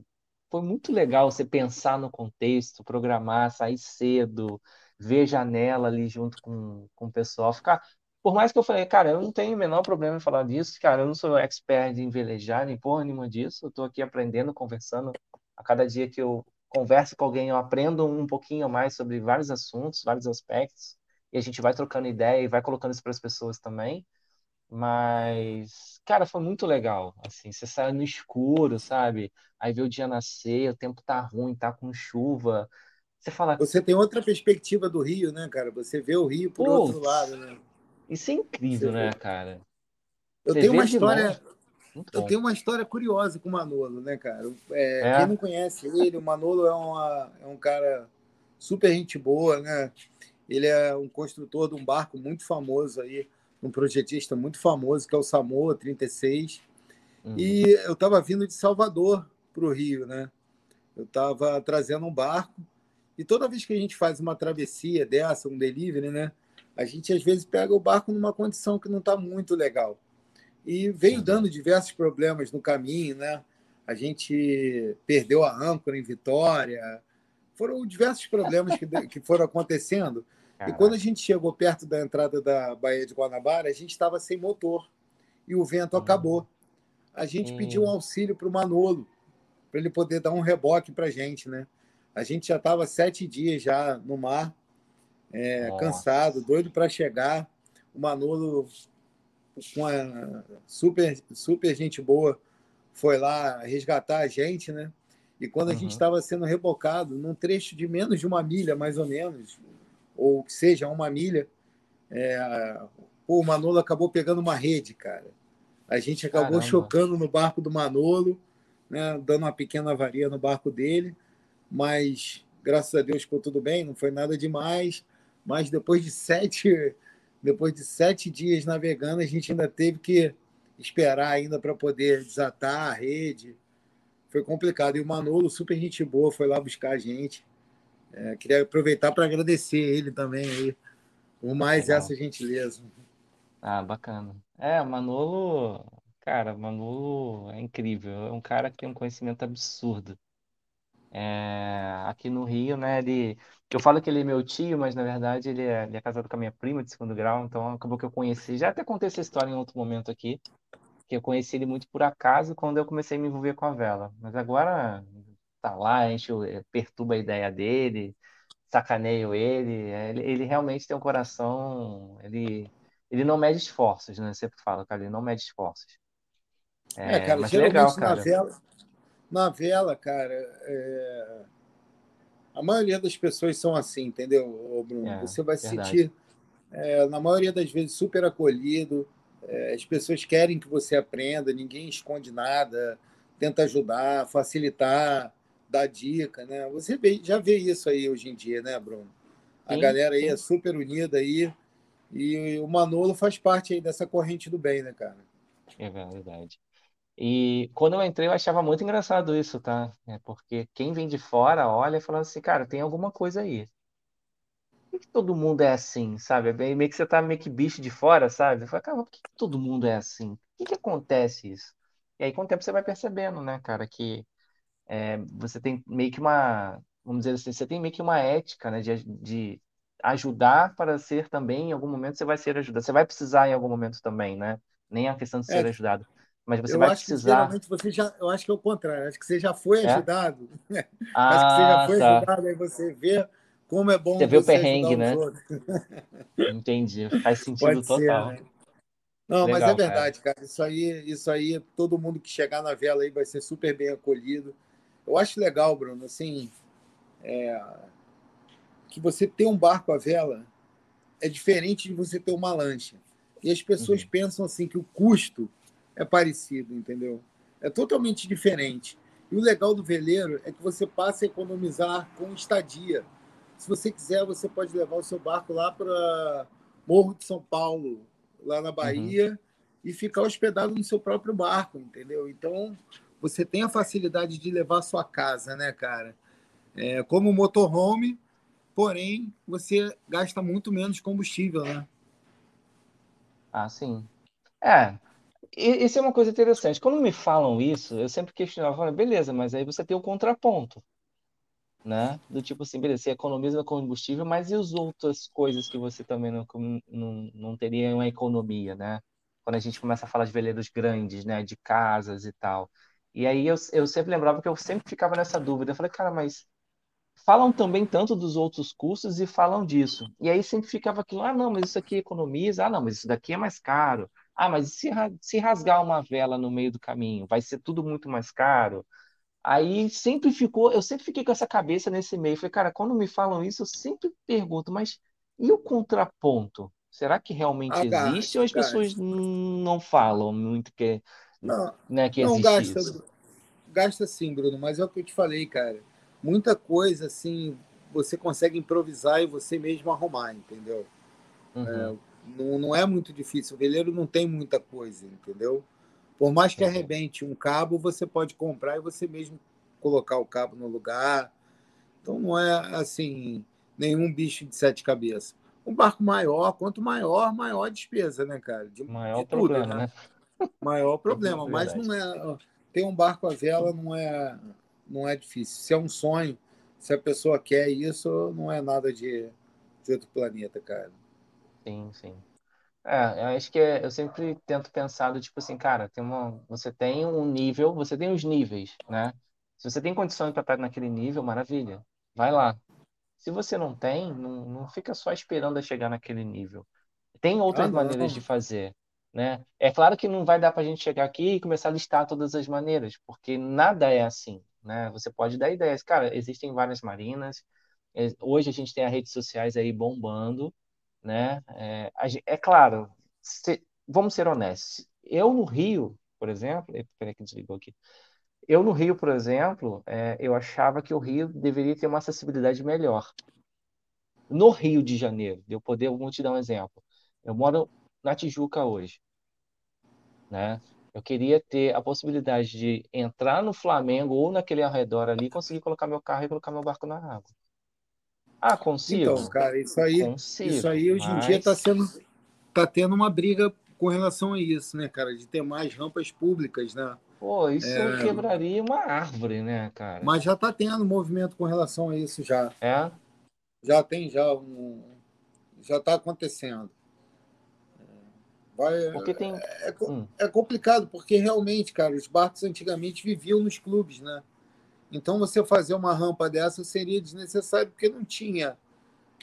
foi muito legal você pensar no contexto, programar, sair cedo, ver janela ali junto com, com o pessoal, ficar. Por mais que eu falei, cara, eu não tenho o menor problema em falar disso, cara, eu não sou expert em velejar, nem porra nenhuma disso, eu tô aqui aprendendo, conversando. A cada dia que eu converso com alguém, eu aprendo um pouquinho mais sobre vários assuntos, vários aspectos, e a gente vai trocando ideia e vai colocando isso para as pessoas também. Mas, cara, foi muito legal. Assim, você sai no escuro, sabe? Aí vê o dia nascer, o tempo tá ruim, tá com chuva. Você fala. Você tem outra perspectiva do Rio, né, cara? Você vê o Rio por outro lado, né? Isso é incrível, você né, cara? Eu você tenho uma história. Eu tenho uma história curiosa com o Manolo, né, cara? É, é? Quem não conhece ele, o Manolo é, uma, é um cara super gente boa, né? Ele é um construtor de um barco muito famoso aí um projetista muito famoso, que é o Samoa 36. Uhum. E eu estava vindo de Salvador para o Rio, né? Eu estava trazendo um barco e toda vez que a gente faz uma travessia dessa, um delivery, né? A gente às vezes pega o barco numa condição que não está muito legal. E veio Sim. dando diversos problemas no caminho, né? A gente perdeu a âncora em Vitória. Foram diversos problemas que, que foram acontecendo. Caraca. E quando a gente chegou perto da entrada da Baía de Guanabara, a gente estava sem motor e o vento hum. acabou. A gente hum. pediu um auxílio para o Manolo, para ele poder dar um reboque para a gente, né? A gente já estava sete dias já no mar, é, cansado, doido para chegar. O Manolo, com a super, super gente boa, foi lá resgatar a gente, né? E quando a uhum. gente estava sendo rebocado, num trecho de menos de uma milha, mais ou menos, ou que seja uma milha, é, pô, o Manolo acabou pegando uma rede, cara. A gente acabou Caramba. chocando no barco do Manolo, né, dando uma pequena avaria no barco dele, mas graças a Deus ficou tudo bem, não foi nada demais. Mas depois de sete, depois de sete dias navegando, a gente ainda teve que esperar ainda para poder desatar a rede. Foi complicado. E o Manolo, super gente boa, foi lá buscar a gente. É, queria aproveitar para agradecer ele também aí por mais Legal. essa gentileza. Ah, bacana. É, o Manolo, cara, o Manolo é incrível. É um cara que tem um conhecimento absurdo. É, aqui no Rio, né, ele, eu falo que ele é meu tio, mas na verdade ele é, ele é casado com a minha prima de segundo grau, então acabou que eu conheci, já até contei essa história em outro momento aqui, que eu conheci ele muito por acaso quando eu comecei a me envolver com a vela, mas agora tá lá, a gente eh, perturba a ideia dele, sacaneio ele, eh, ele, ele realmente tem um coração, ele, ele não mede esforços, né? Sempre fala, cara, ele não mede esforços. É, é cara, mas geralmente legal, cara. vela, na vela, cara, é... a maioria das pessoas são assim, entendeu, Bruno? É, Você vai se sentir, é, na maioria das vezes, super acolhido. É, as pessoas querem que você aprenda, ninguém esconde nada, tenta ajudar, facilitar dar dica, né? Você já vê isso aí hoje em dia, né, Bruno? A sim, galera aí sim. é super unida aí e o Manolo faz parte aí dessa corrente do bem, né, cara? É verdade. E quando eu entrei, eu achava muito engraçado isso, tá? É porque quem vem de fora olha e fala assim, cara, tem alguma coisa aí. Por que todo mundo é assim, sabe? É meio que você tá meio que bicho de fora, sabe? Fala, cara, por que todo mundo é assim? Por que que acontece isso? E aí, com o tempo, você vai percebendo, né, cara, que é, você tem meio que uma, vamos dizer assim, você tem meio que uma ética, né, de, de ajudar para ser também, em algum momento você vai ser ajudado. Você vai precisar em algum momento também, né? Nem a questão de ser é, ajudado. Mas você vai precisar. Que, você já, eu acho que é o contrário. Acho que você já foi é? ajudado. Ah, acho que você já foi tá. ajudado, aí você vê como é bom você vê o perrengue, né? Entendi, faz sentido Pode total. Ser, né? Não, Legal, mas é verdade, cara. cara. Isso aí, isso aí, todo mundo que chegar na vela aí vai ser super bem acolhido. Eu acho legal, Bruno, assim, é, que você ter um barco à vela é diferente de você ter uma lancha. E as pessoas uhum. pensam assim que o custo é parecido, entendeu? É totalmente diferente. E o legal do veleiro é que você passa a economizar com estadia. Se você quiser, você pode levar o seu barco lá para Morro de São Paulo, lá na Bahia, uhum. e ficar hospedado no seu próprio barco, entendeu? Então, você tem a facilidade de levar a sua casa, né, cara? É, como motorhome, porém, você gasta muito menos combustível, né? Ah, sim. É, isso é uma coisa interessante. Quando me falam isso, eu sempre questionava, beleza, mas aí você tem o contraponto, né? Do tipo assim, beleza, você economiza combustível, mas e as outras coisas que você também não, não, não teria uma economia, né? Quando a gente começa a falar de veleiros grandes, né? De casas e tal. E aí eu, eu sempre lembrava que eu sempre ficava nessa dúvida. Eu falei, cara, mas falam também tanto dos outros custos e falam disso. E aí sempre ficava aquilo, ah, não, mas isso aqui economiza, ah, não, mas isso daqui é mais caro. Ah, mas se, se rasgar uma vela no meio do caminho, vai ser tudo muito mais caro. Aí sempre ficou, eu sempre fiquei com essa cabeça nesse meio. Falei, cara, quando me falam isso, eu sempre pergunto, mas e o contraponto? Será que realmente ah, existe ou as gasta. pessoas não falam muito que, não, né, que não existe gasta, isso? Gasta sim, Bruno, mas é o que eu te falei, cara. Muita coisa assim você consegue improvisar e você mesmo arrumar, entendeu? Uhum. É, não, não é muito difícil. O veleiro não tem muita coisa, entendeu? Por mais que arrebente um cabo, você pode comprar e você mesmo colocar o cabo no lugar. Então não é assim nenhum bicho de sete cabeças. Um barco maior, quanto maior, maior a despesa, né, cara? De, maior de tudo, problema, né? né? Maior problema, mas não é. Ter um barco à vela não é, não é difícil. Se é um sonho, se a pessoa quer isso, não é nada de, de outro planeta, cara. Sim, sim. É, eu acho que é- eu sempre tento pensar do tipo assim, cara, tem uma, você tem um nível, você tem os níveis, né? Se você tem condições para estar naquele nível, maravilha, vai lá. Se você não tem, não, não fica só esperando a chegar naquele nível. Tem outras Ah, maneiras de fazer, né? É claro que não vai dar para a gente chegar aqui e começar a listar todas as maneiras, porque nada é assim, né? Você pode dar ideias. Cara, existem várias marinas. é, Hoje a gente tem as redes sociais aí bombando né? É, é claro, se, vamos ser honestos. Eu no Rio, por exemplo, peraí que desligou aqui. Eu no Rio, por exemplo, é, eu achava que o Rio deveria ter uma acessibilidade melhor. No Rio de Janeiro, eu poder, vou te dar um exemplo. Eu moro na Tijuca hoje, né? Eu queria ter a possibilidade de entrar no Flamengo ou naquele arredor ali, conseguir colocar meu carro e colocar meu barco na água. Ah, consigo. Então, cara, isso aí, consigo, isso aí hoje mas... em dia está sendo, tá tendo uma briga com relação a isso, né, cara, de ter mais rampas públicas, né? Pô, isso é... quebraria uma árvore, né, cara? Mas já está tendo movimento com relação a isso já. É? Já tem já um, já está acontecendo. Vai, porque tem... É, é, hum. é complicado, porque realmente, cara, os barcos antigamente viviam nos clubes, né? Então, você fazer uma rampa dessa seria desnecessário, porque não tinha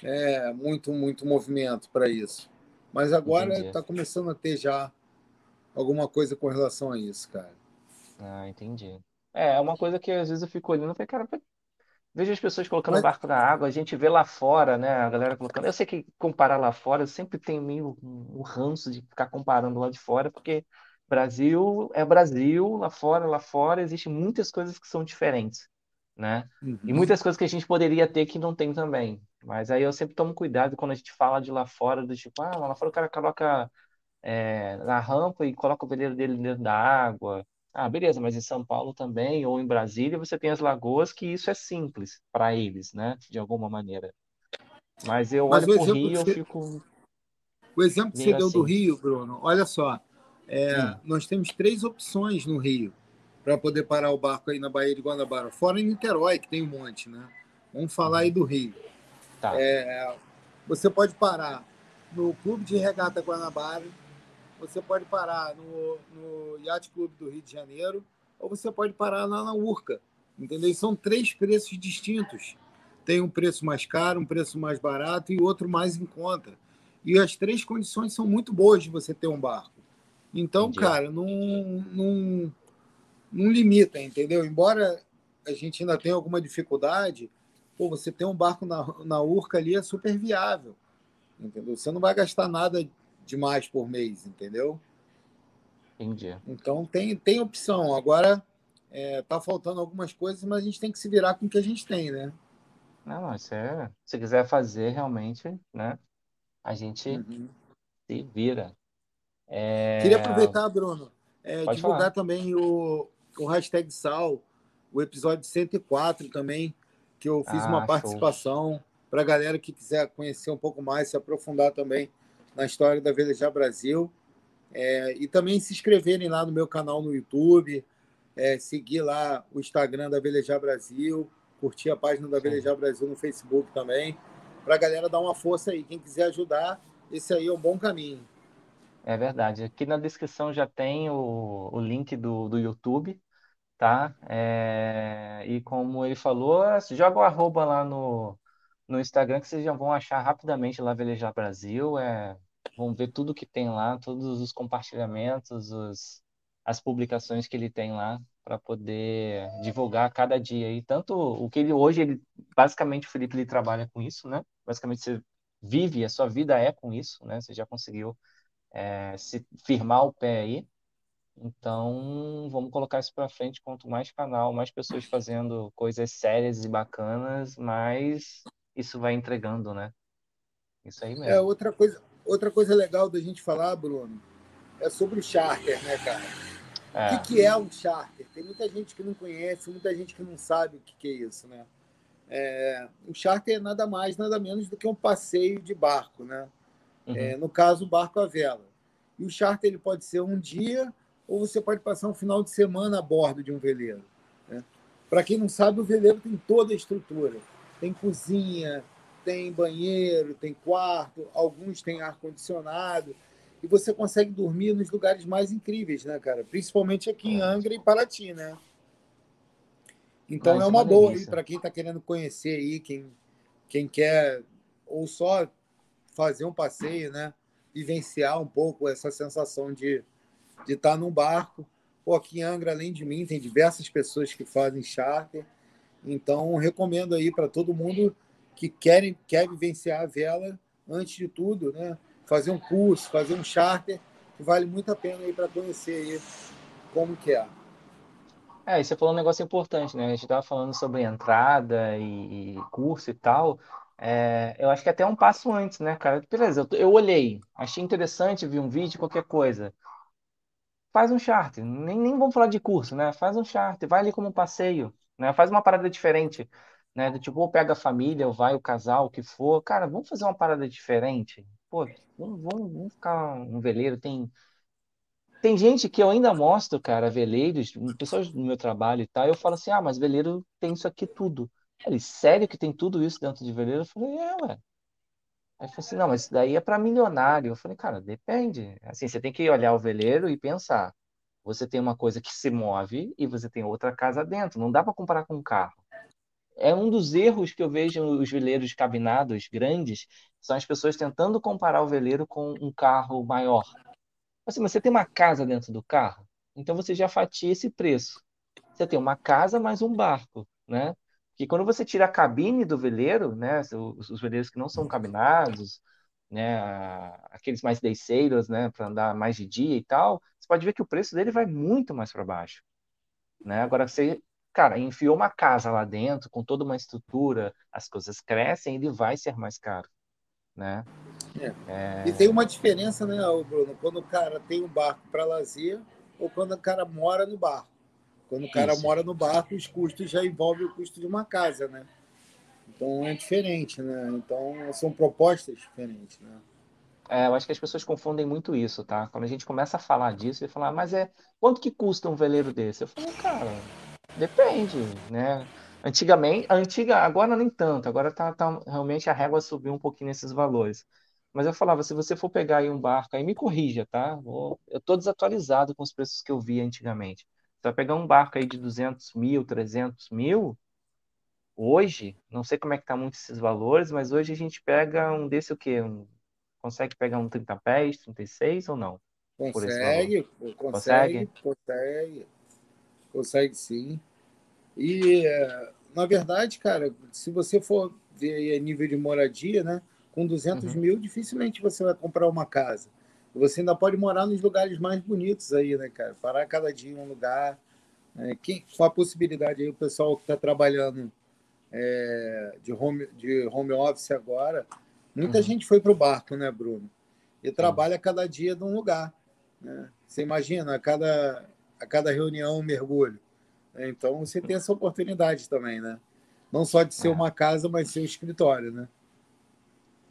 é, muito, muito movimento para isso. Mas agora está começando a ter já alguma coisa com relação a isso, cara. Ah, entendi. É, é uma coisa que às vezes eu fico olhando e falei, cara, vejo as pessoas colocando Mas... barco na água, a gente vê lá fora, né? A galera colocando. Eu sei que comparar lá fora, eu sempre tenho meio um ranço de ficar comparando lá de fora, porque Brasil é Brasil, lá fora, lá fora, existem muitas coisas que são diferentes, né? Uhum. E muitas coisas que a gente poderia ter que não tem também. Mas aí eu sempre tomo cuidado quando a gente fala de lá fora, do tipo, ah, lá fora o cara coloca é, na rampa e coloca o veleiro dele dentro da água. Ah, beleza, mas em São Paulo também, ou em Brasília, você tem as lagoas que isso é simples para eles, né? De alguma maneira. Mas eu mas olho para o Rio e eu fico. O exemplo que você deu do assim. Rio, Bruno, olha só. É. Nós temos três opções no Rio para poder parar o barco aí na Baía de Guanabara, fora em Niterói, que tem um monte, né? Vamos falar aí do Rio. Tá. É, você pode parar no Clube de Regata Guanabara, você pode parar no, no Yacht Clube do Rio de Janeiro, ou você pode parar lá na Urca, entendeu? São três preços distintos. tem um preço mais caro, um preço mais barato e outro mais em conta. E as três condições são muito boas de você ter um barco. Então, Entendi. cara, não, não, não limita, entendeu? Embora a gente ainda tenha alguma dificuldade, pô, você ter um barco na, na Urca ali é super viável, entendeu? Você não vai gastar nada demais por mês, entendeu? Entendi. Então tem, tem opção. Agora é, tá faltando algumas coisas, mas a gente tem que se virar com o que a gente tem, né? Não, isso é. Se quiser fazer realmente, né? A gente uhum. se vira. É... Queria aproveitar, Bruno, é, divulgar falar. também o, o hashtag Sal, o episódio 104 também, que eu fiz ah, uma participação para a galera que quiser conhecer um pouco mais, se aprofundar também na história da Velejar Brasil. É, e também se inscreverem lá no meu canal no YouTube, é, seguir lá o Instagram da Velejar Brasil, curtir a página da Velejar Brasil no Facebook também, para a galera dar uma força aí. Quem quiser ajudar, esse aí é um bom caminho. É verdade. Aqui na descrição já tem o, o link do, do YouTube, tá? É, e como ele falou, joga o arroba lá no, no Instagram que vocês já vão achar rapidamente lá Velejar Brasil. É, vão ver tudo que tem lá, todos os compartilhamentos, os, as publicações que ele tem lá para poder divulgar cada dia. E tanto o que ele hoje, ele basicamente o Felipe ele trabalha com isso, né? Basicamente você vive, a sua vida é com isso, né? Você já conseguiu é, se firmar o pé aí. Então, vamos colocar isso para frente. Quanto mais canal, mais pessoas fazendo coisas sérias e bacanas, mais isso vai entregando, né? Isso aí mesmo. É, outra coisa, outra coisa legal da gente falar, Bruno, é sobre o charter, né, cara? É. O que, que, é um charter? Tem muita gente que não conhece, muita gente que não sabe o que, que é isso, né? É, o charter é nada mais, nada menos do que um passeio de barco, né? Uhum. É, no caso, barco à vela. E o charter ele pode ser um dia ou você pode passar um final de semana a bordo de um veleiro. Né? Para quem não sabe, o veleiro tem toda a estrutura. Tem cozinha, tem banheiro, tem quarto, alguns têm ar-condicionado. E você consegue dormir nos lugares mais incríveis, né, cara? Principalmente aqui em Angra e Paraty, né? Então Mas é uma boa aí para quem está querendo conhecer aí, quem, quem quer ou só fazer um passeio, né? Vivenciar um pouco essa sensação de de estar num barco. Pô, aqui em Angra, além de mim, tem diversas pessoas que fazem charter. Então, recomendo aí para todo mundo que querem, quer vivenciar a vela, antes de tudo, né? fazer um curso, fazer um charter, que vale muito a pena aí para conhecer aí como que é. É, e você falou um negócio importante, né? A gente estava falando sobre entrada e curso e tal. É, eu acho que até um passo antes, né, cara? Beleza, eu, eu olhei, achei interessante, vi um vídeo, qualquer coisa faz um charter. Nem, nem vamos falar de curso, né? Faz um charter, vai ali como um passeio, né? Faz uma parada diferente, né? Do tipo, ou pega a família, ou vai o casal, o que for. Cara, vamos fazer uma parada diferente. Pô, vamos, vamos, vamos ficar um veleiro. Tem, tem gente que eu ainda mostro, cara, veleiros, pessoas do meu trabalho e tal, eu falo assim, ah, mas veleiro tem isso aqui tudo. Ele, sério que tem tudo isso dentro de veleiro? Eu falei, é, ué. Aí falou assim, não, mas isso daí é para milionário. Eu falei, cara, depende. Assim, você tem que olhar o veleiro e pensar. Você tem uma coisa que se move e você tem outra casa dentro. Não dá para comparar com um carro. É um dos erros que eu vejo nos veleiros cabinados grandes, são as pessoas tentando comparar o veleiro com um carro maior. Assim, você tem uma casa dentro do carro, então você já fatia esse preço. Você tem uma casa mais um barco, né? Que quando você tira a cabine do veleiro, né, os, os veleiros que não são cabinados, né, aqueles mais daysailers, né, para andar mais de dia e tal, você pode ver que o preço dele vai muito mais para baixo, né? Agora você, cara, enfiou uma casa lá dentro com toda uma estrutura, as coisas crescem, ele vai ser mais caro, né? É. É... E tem uma diferença, né, Bruno, quando o cara tem um barco para lazer ou quando o cara mora no barco. Quando o cara Isso. mora no barco, os custos já envolvem o custo de uma casa, né? Então é diferente, né? Então são propostas diferentes, né? É, eu acho que as pessoas confundem muito isso, tá? Quando a gente começa a falar disso, e falar, ah, mas é quanto que custa um veleiro desse? Eu falo, cara, depende, né? Antigamente, antiga, agora nem tanto, agora tá, tá realmente a régua subiu um pouquinho nesses valores. Mas eu falava, se você for pegar aí um barco, aí me corrija, tá? Eu tô desatualizado com os preços que eu vi antigamente. Você vai pegar um barco aí de 200 mil, 300 mil, hoje, não sei como é que tá muito esses valores, mas hoje a gente pega um desse o quê? Um, consegue pegar um 30 pés, 36 ou não? Consegue, consegue, consegue, consegue, consegue sim. E, na verdade, cara, se você for ver a nível de moradia, né, com 200 uhum. mil, dificilmente você vai comprar uma casa. Você ainda pode morar nos lugares mais bonitos aí, né, cara? Parar cada dia em um lugar. É, quem, com a possibilidade aí, o pessoal que está trabalhando é, de, home, de home office agora, muita uhum. gente foi para o barco, né, Bruno? E trabalha cada dia num lugar. Né? Você imagina, a cada, a cada reunião um mergulho. Então você tem essa oportunidade também, né? Não só de ser é. uma casa, mas ser um escritório, né?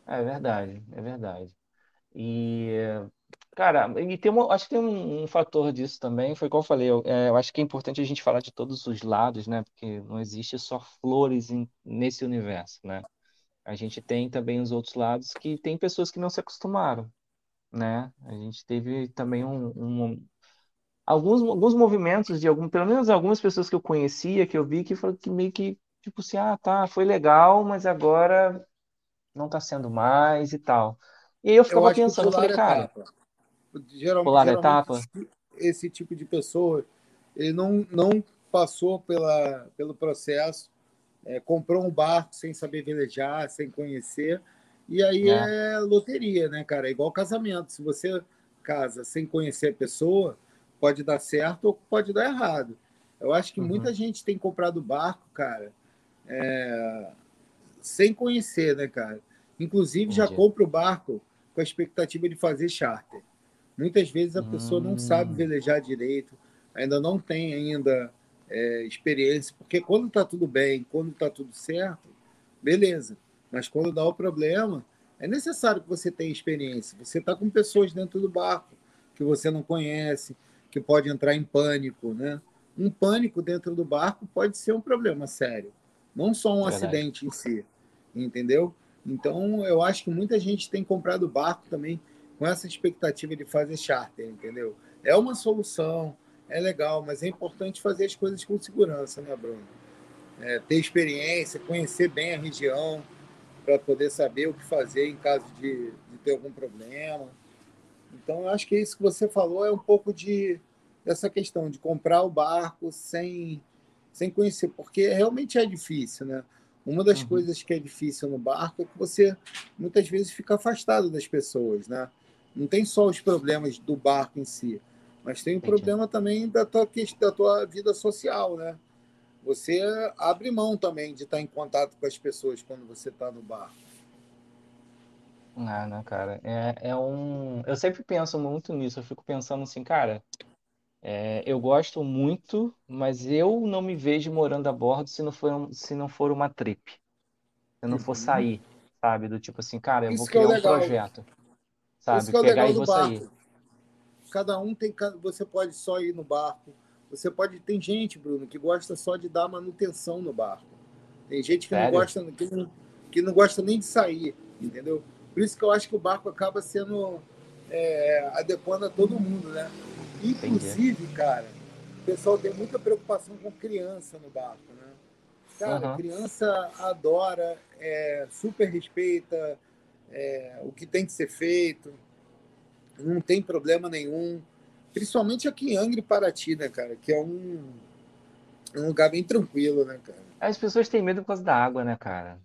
É verdade, é verdade. E, cara, e tem uma, acho que tem um, um fator disso também, foi como eu falei, eu, é, eu acho que é importante a gente falar de todos os lados, né? Porque não existe só flores em, nesse universo, né? A gente tem também os outros lados que tem pessoas que não se acostumaram, né? A gente teve também um, um alguns, alguns movimentos de algum, pelo menos algumas pessoas que eu conhecia, que eu vi, que falaram que meio que, tipo assim, ah, tá, foi legal, mas agora não tá sendo mais e tal. E aí eu ficava eu pensando, falei, cara, etapa. Geralmente, pular geralmente etapa. Esse tipo de pessoa, ele não, não passou pela, pelo processo, é, comprou um barco sem saber velejar, sem conhecer, e aí é. é loteria, né, cara? É igual casamento. Se você casa sem conhecer a pessoa, pode dar certo ou pode dar errado. Eu acho que uhum. muita gente tem comprado barco, cara, é, sem conhecer, né, cara? Inclusive, Entendi. já compra o barco com a expectativa de fazer charter. Muitas vezes a pessoa não sabe hum. velejar direito, ainda não tem ainda é, experiência, porque quando está tudo bem, quando está tudo certo, beleza. Mas quando dá o problema, é necessário que você tenha experiência. Você está com pessoas dentro do barco que você não conhece, que pode entrar em pânico, né? Um pânico dentro do barco pode ser um problema sério, não só um Verdade. acidente em si, entendeu? Então, eu acho que muita gente tem comprado barco também com essa expectativa de fazer charter, entendeu? É uma solução, é legal, mas é importante fazer as coisas com segurança, né, Bruno? É, ter experiência, conhecer bem a região para poder saber o que fazer em caso de, de ter algum problema. Então, eu acho que isso que você falou é um pouco de dessa questão de comprar o barco sem, sem conhecer, porque realmente é difícil, né? Uma das uhum. coisas que é difícil no barco é que você muitas vezes fica afastado das pessoas, né? Não tem só os problemas do barco em si, mas tem o problema também da tua, da tua vida social, né? Você abre mão também de estar em contato com as pessoas quando você está no barco. Ah, né, cara? É, é um. Eu sempre penso muito nisso. Eu fico pensando assim, cara, é, eu gosto muito, mas eu não me vejo morando a bordo se não for, um- se não for uma trip. Se não for Uhum. sair, sabe? Do tipo assim, cara, eu vou Isso que é o criar um legal. projeto, Isso sabe? que é o Pegar legal e do vou sair. barco. Cada um tem. Você pode só ir no barco. Você pode. Tem gente, Bruno, que gosta só de dar manutenção no barco. Tem gente que não gosta, que não, que não gosta nem de sair, entendeu? Por isso que eu acho que o barco acaba sendo é, adequando a todo mundo, né? Inclusive, Entendi. cara, o pessoal tem muita preocupação com criança no barco, né? Cara, uhum. criança adora, é, super respeita é, o que tem que ser feito, não tem problema nenhum. Principalmente aqui em Angra e Paraty, né, cara? Que é um, um lugar bem tranquilo, né, cara? As pessoas têm medo por causa da água, né, cara?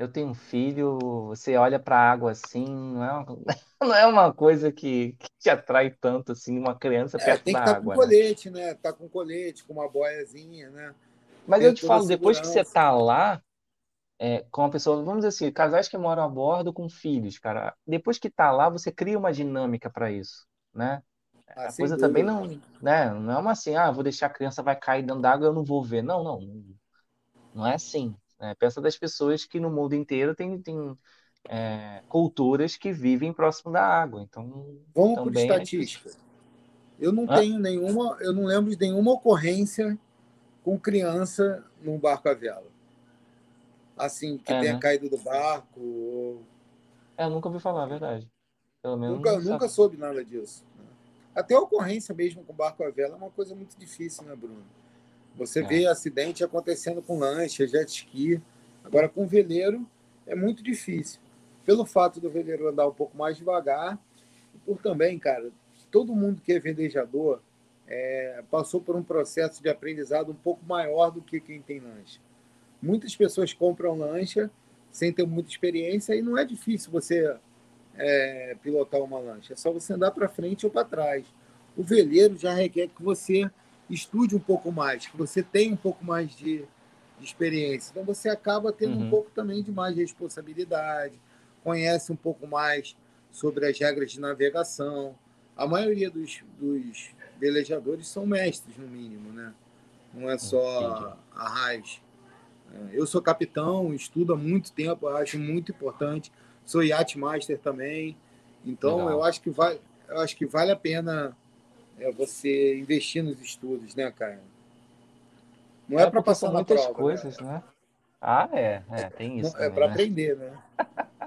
Eu tenho um filho, você olha para a água assim, não é uma, não é uma coisa que, que te atrai tanto assim, uma criança é, perto tem que estar tá com né? colete, né? Tá com colete, com uma boiazinha, né? Mas tem eu te falo, depois que você tá lá, é, com a pessoa, vamos dizer assim, casais que moram a bordo com filhos, cara, depois que tá lá, você cria uma dinâmica para isso, né? Ah, a coisa dúvida. também não, né? Não é uma assim, ah, vou deixar a criança vai cair dentro d'água, eu não vou ver. Não, não, não é assim. Né? Pensa das pessoas que no mundo inteiro tem, tem é, culturas que vivem próximo da água. Então, Vamos por é estatística. Eu não Hã? tenho nenhuma, eu não lembro de nenhuma ocorrência com criança num barco a vela. Assim, que é, tenha né? caído do barco. Ou... É, eu nunca ouvi falar, é verdade. Pelo menos nunca, nunca soube nada disso. Né? Até a ocorrência mesmo com barco a vela é uma coisa muito difícil, né, Bruno? Você é. vê acidente acontecendo com lancha, jet ski. Agora, com veleiro, é muito difícil. Pelo fato do veleiro andar um pouco mais devagar, e por também, cara, todo mundo que é velejador é, passou por um processo de aprendizado um pouco maior do que quem tem lancha. Muitas pessoas compram lancha sem ter muita experiência e não é difícil você é, pilotar uma lancha, é só você andar para frente ou para trás. O veleiro já requer que você estude um pouco mais, que você tenha um pouco mais de, de experiência. Então você acaba tendo uhum. um pouco também de mais responsabilidade, conhece um pouco mais sobre as regras de navegação. A maioria dos, dos velejadores são mestres, no mínimo, né? Não é só a raiz. É, eu sou capitão, estudo há muito tempo, acho muito importante. Sou yacht master também. Então, eu acho que vai, eu acho que vale a pena é, você investir nos estudos, né, cara? Não é, é para passar muitas prova, né? coisas, né? né? Ah, é, é, tem isso. é para né? aprender, né?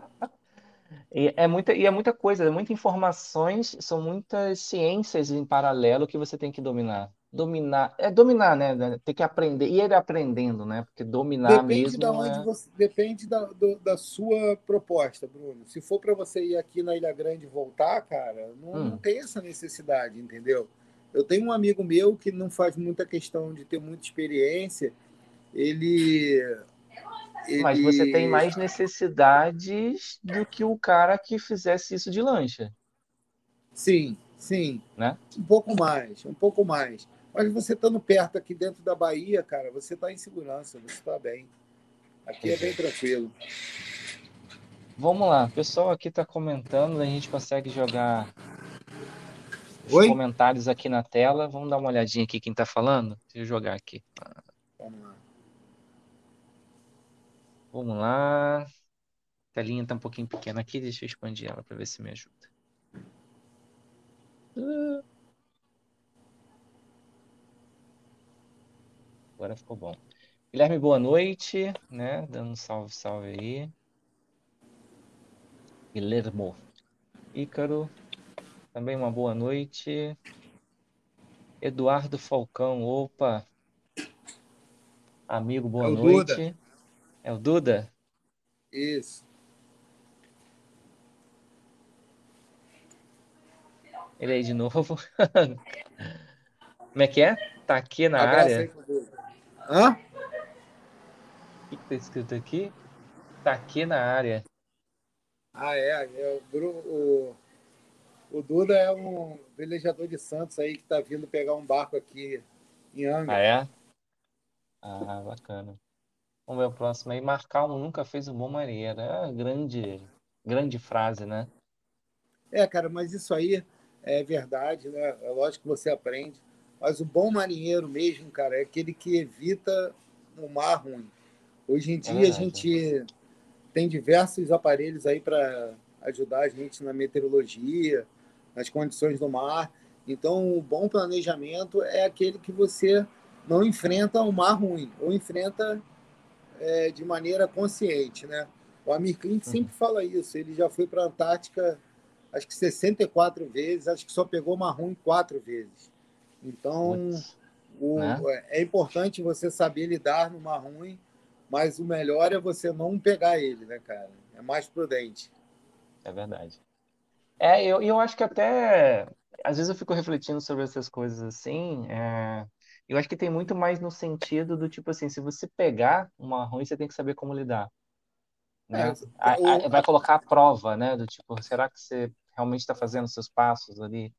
E é muita, e é muita coisa, é muitas informações, são muitas ciências em paralelo que você tem que dominar. Dominar, é dominar, né? Tem que aprender, e ele aprendendo, né? Porque dominar depende mesmo. Da onde é... você, depende da, do, da sua proposta, Bruno. Se for para você ir aqui na Ilha Grande e voltar, cara, não, hum. não tem essa necessidade, entendeu? Eu tenho um amigo meu que não faz muita questão de ter muita experiência. Ele mas você tem mais necessidades do que o cara que fizesse isso de lancha. Sim, sim. Né? Um pouco mais, um pouco mais. Mas você estando perto aqui dentro da Bahia, cara, você está em segurança, você está bem. Aqui é bem tranquilo. Vamos lá, o pessoal aqui está comentando, a gente consegue jogar os Oi? comentários aqui na tela. Vamos dar uma olhadinha aqui quem está falando? Deixa eu jogar aqui. Vamos lá. Vamos lá. A telinha está um pouquinho pequena aqui, deixa eu expandir ela para ver se me ajuda. Agora ficou bom. Guilherme, boa noite, né? Dando um salve, salve aí. Guilhermo. Ícaro, também uma boa noite. Eduardo Falcão, opa. Amigo, boa é noite. Duda. É o Duda? Isso. Ele aí de novo. Como é que é? Tá aqui na Abraço área. Hã? O que, que tá escrito aqui? Tá aqui na área. Ah, é. é o, o, o Duda é um velejador de Santos aí que tá vindo pegar um barco aqui em Angra. Ah, é? Ah, bacana. Vamos ver o próximo aí. Marcar um nunca fez um bom marinheiro. É uma grande, grande frase, né? É, cara, mas isso aí é verdade, né? É lógico que você aprende. Mas o bom marinheiro mesmo, cara, é aquele que evita o mar ruim. Hoje em é dia é a gente tem diversos aparelhos aí para ajudar a gente na meteorologia, nas condições do mar. Então, o bom planejamento é aquele que você não enfrenta o mar ruim, ou enfrenta é, de maneira consciente, né? O Amir Klint uhum. sempre fala isso. Ele já foi para a Antártica, acho que 64 vezes, acho que só pegou marrom quatro vezes. Então, o, né? é importante você saber lidar no marrom, mas o melhor é você não pegar ele, né, cara? É mais prudente. É verdade. É, eu, eu acho que até às vezes eu fico refletindo sobre essas coisas assim. É, eu acho que tem muito mais no sentido do tipo assim, se você pegar uma ruim, você tem que saber como lidar. Né? É, a, a, vai colocar a prova, né? Do tipo, será que você realmente está fazendo seus passos ali?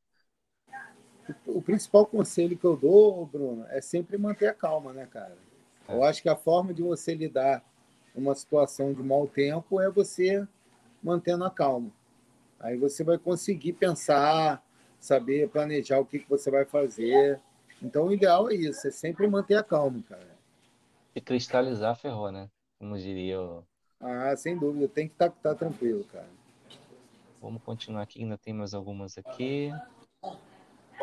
O principal conselho que eu dou, Bruno, é sempre manter a calma, né, cara? É. Eu acho que a forma de você lidar uma situação de mau tempo é você mantendo a calma. Aí você vai conseguir pensar, saber planejar o que, que você vai fazer. Então, o ideal é isso, é sempre manter a calma, cara. E cristalizar ferrou, né? Como diria o... Ah, sem dúvida, tem que estar tá, tá tranquilo, cara. Vamos continuar aqui, ainda tem mais algumas aqui.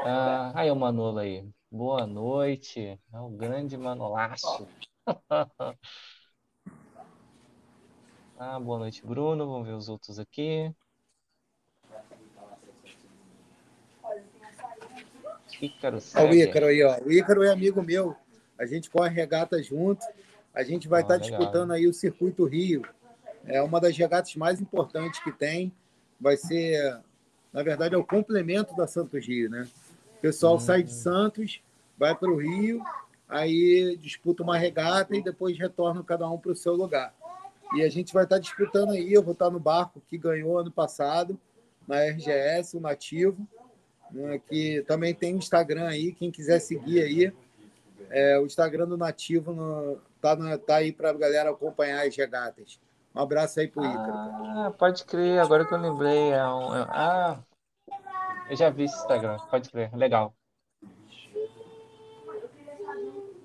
Ah, aí o Manolo aí. Boa noite. É o grande Manolaço. ah, boa noite, Bruno. Vamos ver os outros aqui. Ícaro segue. o Ícaro aí, ó. O Ícaro é amigo meu. A gente corre regata junto. A gente vai Ah, estar legal. disputando aí o Circuito Rio. É uma das regatas mais importantes que tem. Vai ser, na verdade, é o complemento da Santos Rio, né? O pessoal Hum. sai de Santos, vai para o Rio, aí disputa uma regata e depois retorna cada um para o seu lugar. E a gente vai estar disputando aí. Eu vou estar no barco que ganhou ano passado, na RGS, o Nativo, né, que também tem o Instagram aí, quem quiser seguir aí. É, o Instagram do Nativo no, tá, na- tá aí para a galera acompanhar as regatas. Um abraço aí pro Ícaro. Ah, pode crer, agora que eu lembrei. É um, é- ah, eu já vi esse Instagram, pode crer, legal.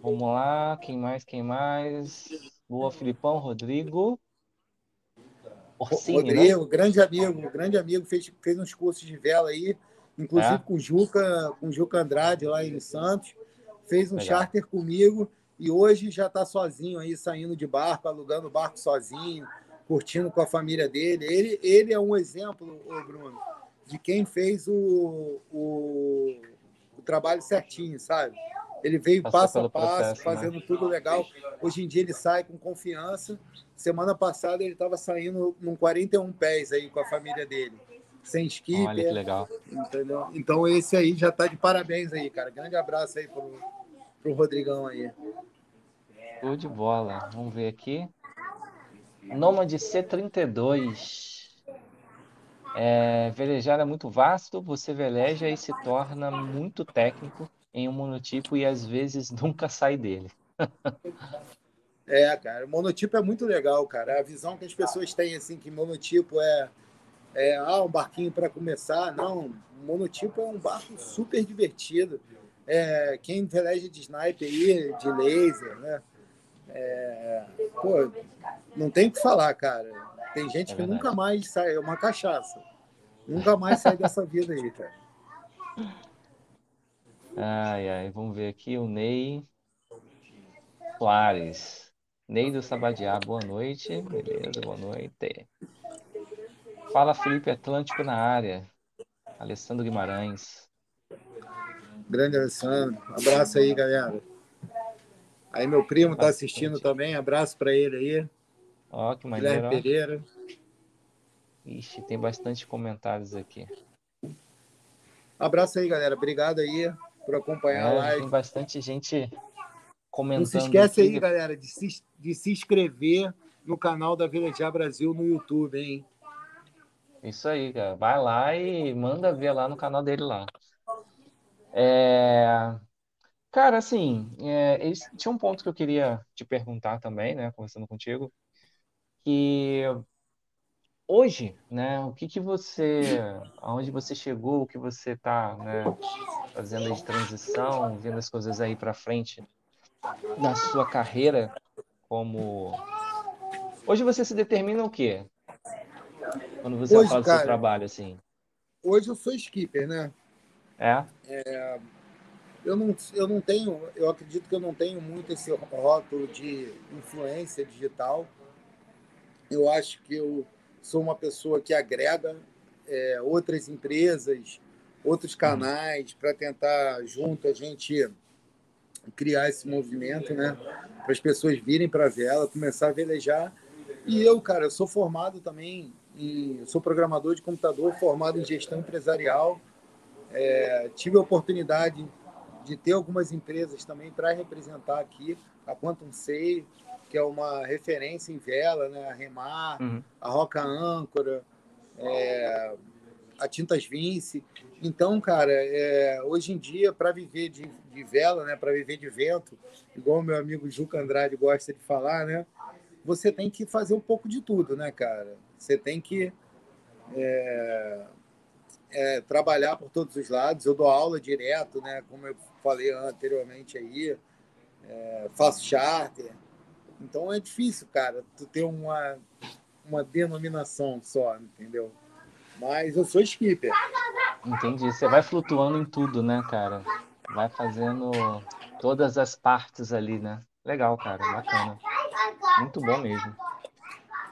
Vamos lá, quem mais, quem mais? Boa, Filipão, Rodrigo. Orsini, né? Rodrigo, grande amigo, grande amigo, fez, fez uns cursos de vela aí, inclusive É? com o Juca, com o Juca Andrade lá em Santos. Fez um Legal. charter comigo e hoje já está sozinho aí, saindo de barco, alugando barco sozinho, curtindo com a família dele. Ele, ele é um exemplo, ô Bruno, de quem fez o, o, o trabalho certinho, sabe? Ele veio Passou passo a passo, processo, né? fazendo tudo legal. Hoje em dia ele sai com confiança. Semana passada ele estava saindo num 41 pés aí com a família dele, sem Olha que skipper, legal. entendeu? Então esse aí já tá de parabéns aí, cara. Grande abraço aí pro, pro Rodrigão aí. Show de bola. Vamos ver aqui. Nômade C32. É, velejar é muito vasto, você veleja e se torna muito técnico em um monotipo e às vezes nunca sai dele. É, cara, o monotipo é muito legal, cara. A visão que as pessoas têm, assim, que monotipo é, é ah, um barquinho para começar. Não, monotipo é um barco super divertido. É, quem veleja de sniper aí, de laser, né? É, pô, não tem o que falar, cara. Tem gente É que nunca mais sai, é uma cachaça. Nunca mais sai dessa vida aí, cara. Ai, ai, vamos ver aqui o Ney Soares. Ney do Sabadiá, boa noite. Beleza, boa noite. Fala Felipe Atlântico na área. Alessandro Guimarães. Grande Alessandro. Abraço aí, galera. Aí meu primo tá assistindo também. Abraço para ele aí. Ó, que maneiro, Guilherme. Pereira. Ixi, tem bastante comentários aqui. Abraço aí, galera. Obrigado aí por acompanhar a É, live. tem bastante gente Não se comentando esquece aqui. aí, galera, de se, de se inscrever no canal da Velejar Brasil no YouTube, hein? Isso aí, cara. Vai lá e manda ver lá no canal dele lá. É, Cara, assim, é, tinha um ponto que eu queria te perguntar também, né, conversando contigo, que hoje, né, o que que você, aonde você chegou, o que você está, né, fazendo de transição, vendo as coisas aí para frente na sua carreira como... Hoje você se determina o quê? Quando você Hoje, fala do seu cara, trabalho, assim. Hoje eu sou skipper, né? É? Eu não, eu não tenho, eu acredito que eu não tenho muito esse rótulo de influência digital. Eu acho que eu sou uma pessoa que agrega é, outras empresas, outros canais, para tentar junto a gente criar esse movimento, né? Para as pessoas virem para a vela, começar a velejar. E eu, cara, eu sou formado também, em, sou programador de computador, formado em gestão empresarial. É, tive a oportunidade de ter algumas empresas também para representar aqui a Quantum Sail, que é uma referência em vela, né? a Remar, Uhum. a Roca Âncora, é, a Tintas Vince. Então, cara, é, hoje em dia, para viver de, de vela, né? para viver de vento, igual o meu amigo Juca Andrade gosta de falar, né? você tem que fazer um pouco de tudo, né, cara? Você tem que é, é, trabalhar por todos os lados. Eu dou aula direto, né? Como eu falei anteriormente aí, é, faço charter. Então é difícil, cara, tu ter uma, uma denominação só, entendeu? Mas eu sou skipper. Entendi. Você vai flutuando em tudo, né, cara? Vai fazendo todas as partes ali, né? Legal, cara. Bacana. Muito bom mesmo.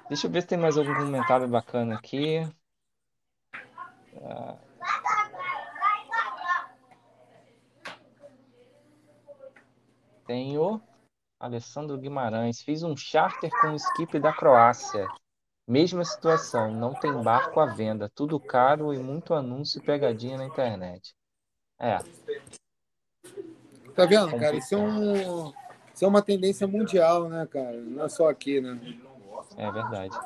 Deixa eu ver se tem mais algum comentário bacana aqui. Ah, Tem o Alessandro Guimarães. Fiz um charter com o skip da Croácia. Mesma situação, não tem barco à venda, tudo caro e muito anúncio e pegadinha na internet. É. Tá vendo, cara? Isso é, um, isso é uma tendência mundial, né, cara? Não é só aqui, né? É verdade.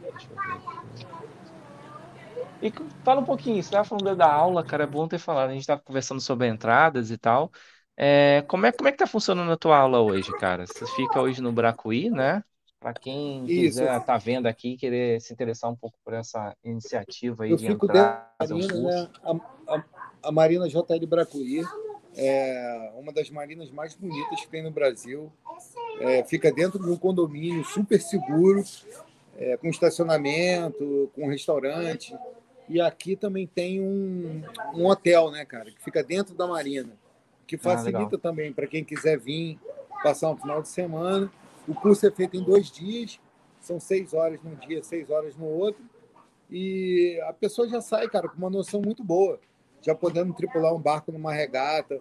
Deixa eu ver. E fala um pouquinho, você estava falando da aula, cara, é bom ter falado. A gente estava conversando sobre entradas e tal. É, como é, como é que tá funcionando a tua aula hoje, cara? Você fica hoje no Bracuí, né? Para quem Isso. quiser tá vendo aqui querer se interessar um pouco por essa iniciativa aí Eu de fico um Marina, né? A, a, a Marina JL Bracuí é uma das marinas mais bonitas que tem no Brasil. É, fica dentro de um condomínio super seguro, é, com estacionamento, com restaurante. E aqui também tem um, um hotel, né, cara, que fica dentro da marina que ah, facilita ah, também para quem quiser vir passar um final de semana. O curso é feito em dois dias, são seis horas num dia, seis horas no outro, e a pessoa já sai, cara, com uma noção muito boa, já podendo tripular um barco numa regata.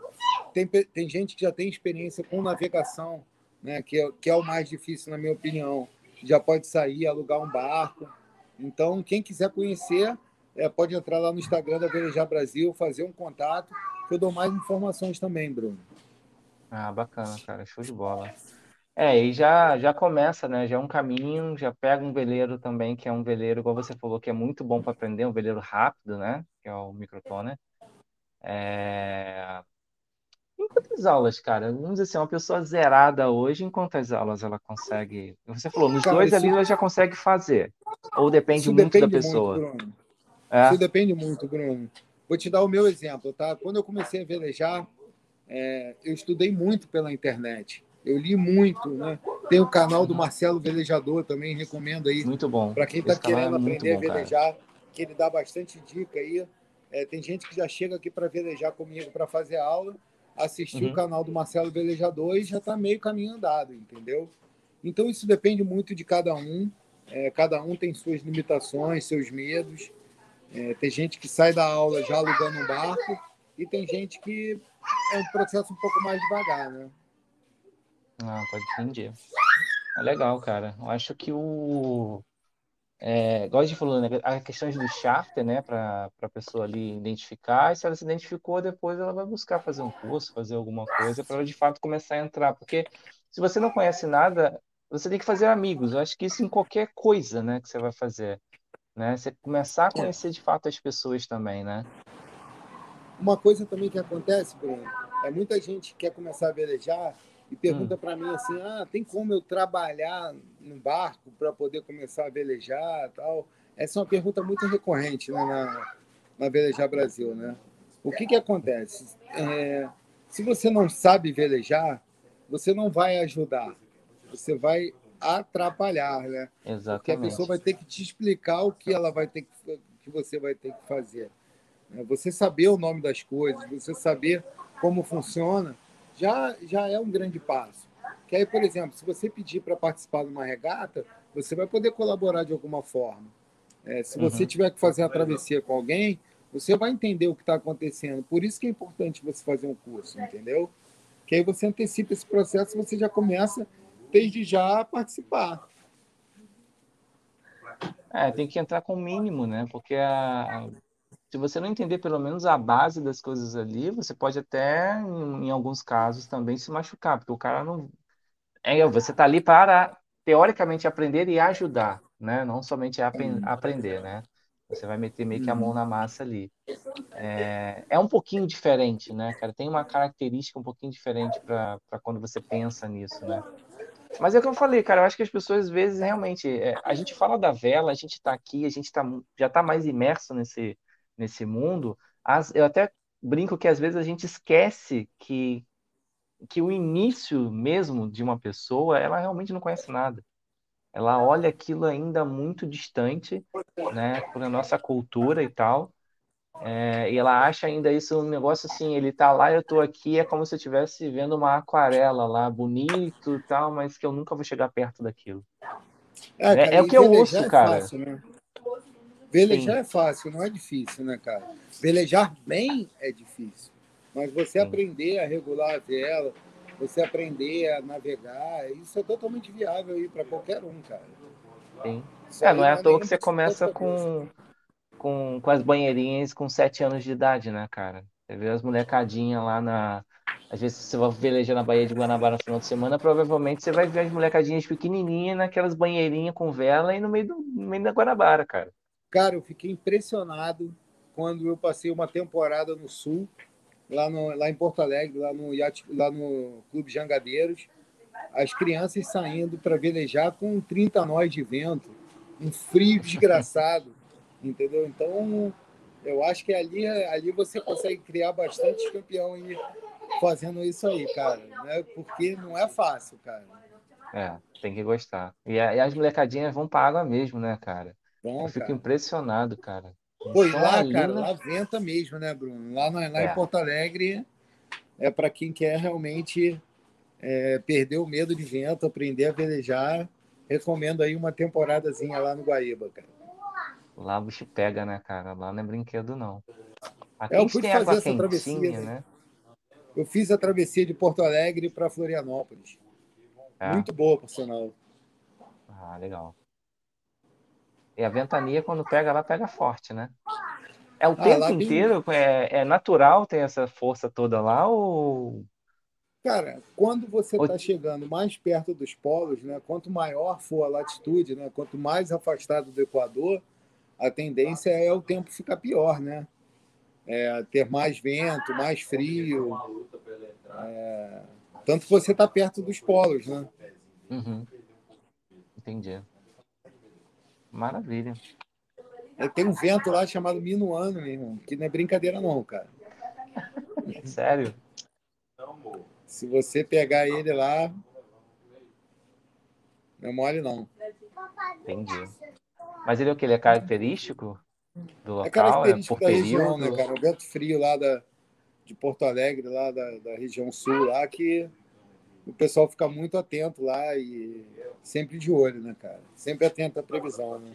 Tem, tem gente que já tem experiência com navegação, né, que, é, que é o mais difícil, na minha opinião. Já pode sair, alugar um barco. Então, quem quiser conhecer, é, pode entrar lá no Instagram da Velejar Brasil, fazer um contato que eu dou mais informações também, Bruno. Ah, bacana, cara, show de bola. É, e já, já começa, né? Já é um caminho, já pega um veleiro também, que é um veleiro, igual você falou, que é muito bom para aprender, um veleiro rápido, né? Que é o microtoner. É... Em quantas aulas, cara? Vamos dizer assim, uma pessoa zerada hoje, em quantas aulas ela consegue? Você falou, nos cara, dois isso... ali ela já consegue fazer. Ou depende isso muito depende da pessoa? Muito, é? Isso depende muito, Bruno. Vou te dar o meu exemplo, tá? Quando eu comecei a velejar, é, eu estudei muito pela internet. Eu li muito, né? Tem o canal do Marcelo Velejador também, recomendo aí. Muito bom. Para quem está querendo é aprender bom, a velejar, cara. que ele dá bastante dica aí. É, tem gente que já chega aqui para velejar comigo para fazer aula, assistir uhum. o canal do Marcelo Velejador e já está meio caminho andado, entendeu? Então isso depende muito de cada um. É, cada um tem suas limitações, seus medos. É, tem gente que sai da aula já alugando um barco e tem gente que é um processo um pouco mais devagar, né? Ah, pode entender. É legal, cara. Eu acho que o. É, igual a gente falou, né? A questão do charter, né? Para a pessoa ali identificar. E se ela se identificou, depois ela vai buscar fazer um curso, fazer alguma coisa, para ela de fato começar a entrar. Porque se você não conhece nada, você tem que fazer amigos. Eu acho que isso em qualquer coisa, né? Que você vai fazer né? Você começar a é. conhecer de fato as pessoas também, né? Uma coisa também que acontece, Bruno, é muita gente quer começar a velejar e pergunta hum. para mim assim, ah, tem como eu trabalhar no barco para poder começar a velejar tal? Essa é uma pergunta muito recorrente né, na, na Velejar Brasil, né? O que que acontece? É, se você não sabe velejar, você não vai ajudar. Você vai atrapalhar, né? Exatamente. Porque a pessoa vai ter que te explicar o que ela vai ter que, que você vai ter que fazer. Né? Você saber o nome das coisas, você saber como funciona, já, já é um grande passo. Que aí, por exemplo, se você pedir para participar de uma regata, você vai poder colaborar de alguma forma. É, se você uhum. tiver que fazer a travessia com alguém, você vai entender o que está acontecendo. Por isso que é importante você fazer um curso, entendeu? Que aí você antecipa esse processo, você já começa desde já participar. É, tem que entrar com o mínimo, né? Porque a, se você não entender pelo menos a base das coisas ali, você pode até, em, em alguns casos, também se machucar, porque o cara não. É, você está ali para, teoricamente, aprender e ajudar, né? Não somente aprender, né? Você vai meter meio que a mão na massa ali. É, é um pouquinho diferente, né, cara? Tem uma característica um pouquinho diferente para quando você pensa nisso, né? Mas é o que eu falei, cara, eu acho que as pessoas às vezes realmente, é, a gente fala da vela, a gente está aqui, a gente tá, já está mais imerso nesse, nesse mundo. As, eu até brinco que às vezes a gente esquece que, que o início mesmo de uma pessoa, ela realmente não conhece nada. Ela olha aquilo ainda muito distante, né, por a nossa cultura e tal. É, e ela acha ainda isso um negócio assim, ele tá lá, eu tô aqui, é como se eu estivesse vendo uma aquarela lá, bonito e tal, mas que eu nunca vou chegar perto daquilo. É, é cara, é, é o que eu ouço, é cara. Fácil, né? Velejar Sim. é fácil, não é difícil, né, cara? Velejar bem é difícil. Mas você Sim. aprender a regular a vela, você aprender a navegar, isso é totalmente viável aí para qualquer um, cara. Sim. É, não é à toa que você começa com, com, com as banheirinhas com sete anos de idade, né, cara? Você vê as molecadinhas lá na. Às vezes você vai velejar na Baía de Guanabara no final de semana, provavelmente você vai ver as molecadinhas pequenininhas naquelas banheirinhas com vela e no meio, do, no meio da Guanabara, cara. Cara, eu fiquei impressionado quando eu passei uma temporada no Sul, lá, no, lá em Porto Alegre, lá no, lá no Clube Jangadeiros, as crianças saindo para velejar com 30 nós de vento, um frio desgraçado, entendeu? Então, eu acho que ali, ali você consegue criar bastante campeão aí fazendo isso aí, cara, né? Porque não é fácil, cara. É, tem que gostar. E, e as molecadinhas vão para água mesmo, né, cara? Bom, eu fico cara. impressionado, cara. Pois lá, ali, cara, lá venta mesmo, né, Bruno? Lá, lá é. em Porto Alegre é para quem quer realmente é, perder o medo de vento, aprender a velejar. Recomendo aí uma temporadazinha lá no Guaíba, cara. Lá o bicho pega, né, cara? Lá não é brinquedo, não. Aqui é, eu pude fazer essa travessia, né? Eu fiz a travessia de Porto Alegre para Florianópolis. É. Muito boa, por sinal. Ah, legal. E a ventania, quando pega lá, pega forte, né? É o ah, tempo inteiro? Tem... É, é natural ter essa força toda lá ou Cara, quando você está chegando mais perto dos polos, né, quanto maior for a latitude, né, quanto mais afastado do Equador, a tendência é o tempo ficar pior, né? É, ter mais vento, mais frio. É, tanto que você está perto dos polos, né? Uhum. Entendi. Maravilha. É, tem um vento lá chamado Minuano, meu irmão, que não é brincadeira não, cara. Sério? Se você pegar ele lá, não é mole não. Entendi. Mas ele é o que? Ele é característico do local? É característico é da região, né, cara? O vento frio lá da, de Porto Alegre, lá da, da região sul, lá que o pessoal fica muito atento lá e sempre de olho, né, cara? Sempre atento à previsão, né?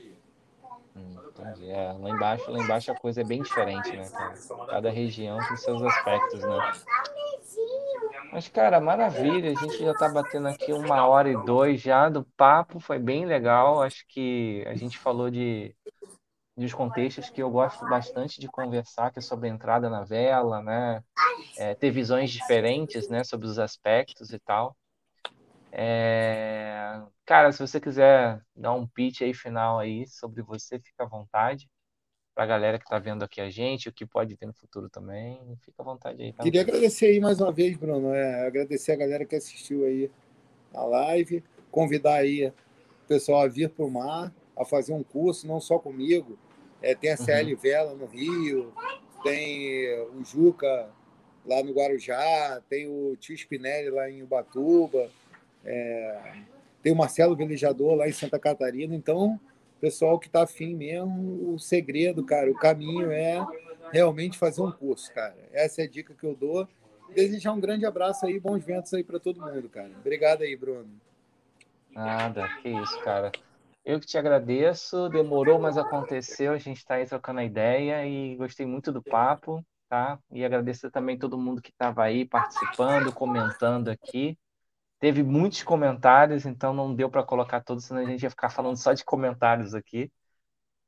Entendi. É, lá embaixo, lá embaixo a coisa é bem diferente, né, cara? Cada região tem seus aspectos, né? Mas, cara, maravilha. A gente já está batendo aqui uma hora e dois já do papo. Foi bem legal. Acho que a gente falou de dos contextos que eu gosto bastante de conversar, que é sobre a entrada na vela, né? É, ter visões diferentes, né? Sobre os aspectos e tal. É... Cara, se você quiser dar um pitch aí final aí sobre você, fica à vontade para a galera que está vendo aqui a gente, o que pode ter no futuro também. Fica à vontade aí. Tá Queria agradecer aí mais uma vez, Bruno. É, agradecer a galera que assistiu aí a live, convidar aí o pessoal a vir para o mar, a fazer um curso, não só comigo. É, tem a CL uhum. Vela no Rio, tem o Juca lá no Guarujá, tem o Tio Spinelli lá em Ubatuba, é, tem o Marcelo Velejador lá em Santa Catarina. Então, pessoal que está afim mesmo, o segredo, cara, o caminho é realmente fazer um curso, cara. Essa é a dica que eu dou. Desejar um grande abraço aí, bons ventos aí para todo mundo, cara. Obrigado aí, Bruno. Nada, que isso, cara. Eu que te agradeço, demorou, mas aconteceu. A gente está aí trocando a ideia e gostei muito do papo, tá? E agradeço também todo mundo que estava aí participando, comentando aqui. Teve muitos comentários, então não deu para colocar todos, senão a gente ia ficar falando só de comentários aqui.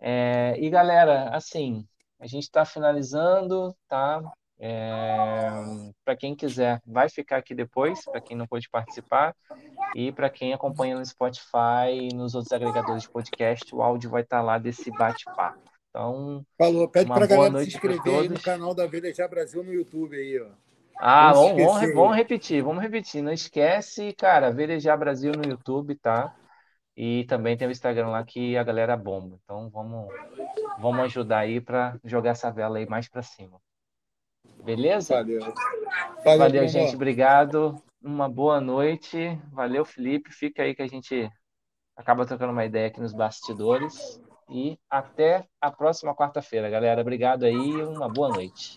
É, e galera, assim, a gente está finalizando, tá? É, para quem quiser, vai ficar aqui depois, para quem não pôde participar. E para quem acompanha no Spotify e nos outros agregadores de podcast, o áudio vai estar tá lá desse bate-papo. Então, Falou, pede para a galera se inscrever aí no canal da Velejar Brasil no YouTube aí, ó. Ah, vamos, vamos, vamos, repetir, vamos repetir. Não esquece, cara, Velejar Brasil no YouTube, tá? E também tem o Instagram lá que a galera bomba. Então vamos, vamos ajudar aí para jogar essa vela aí mais para cima. Beleza? Valeu. Valeu, Valeu gente. Obrigado. Uma boa noite. Valeu, Felipe. Fica aí que a gente acaba trocando uma ideia aqui nos bastidores. E até a próxima quarta-feira, galera. Obrigado aí. Uma boa noite.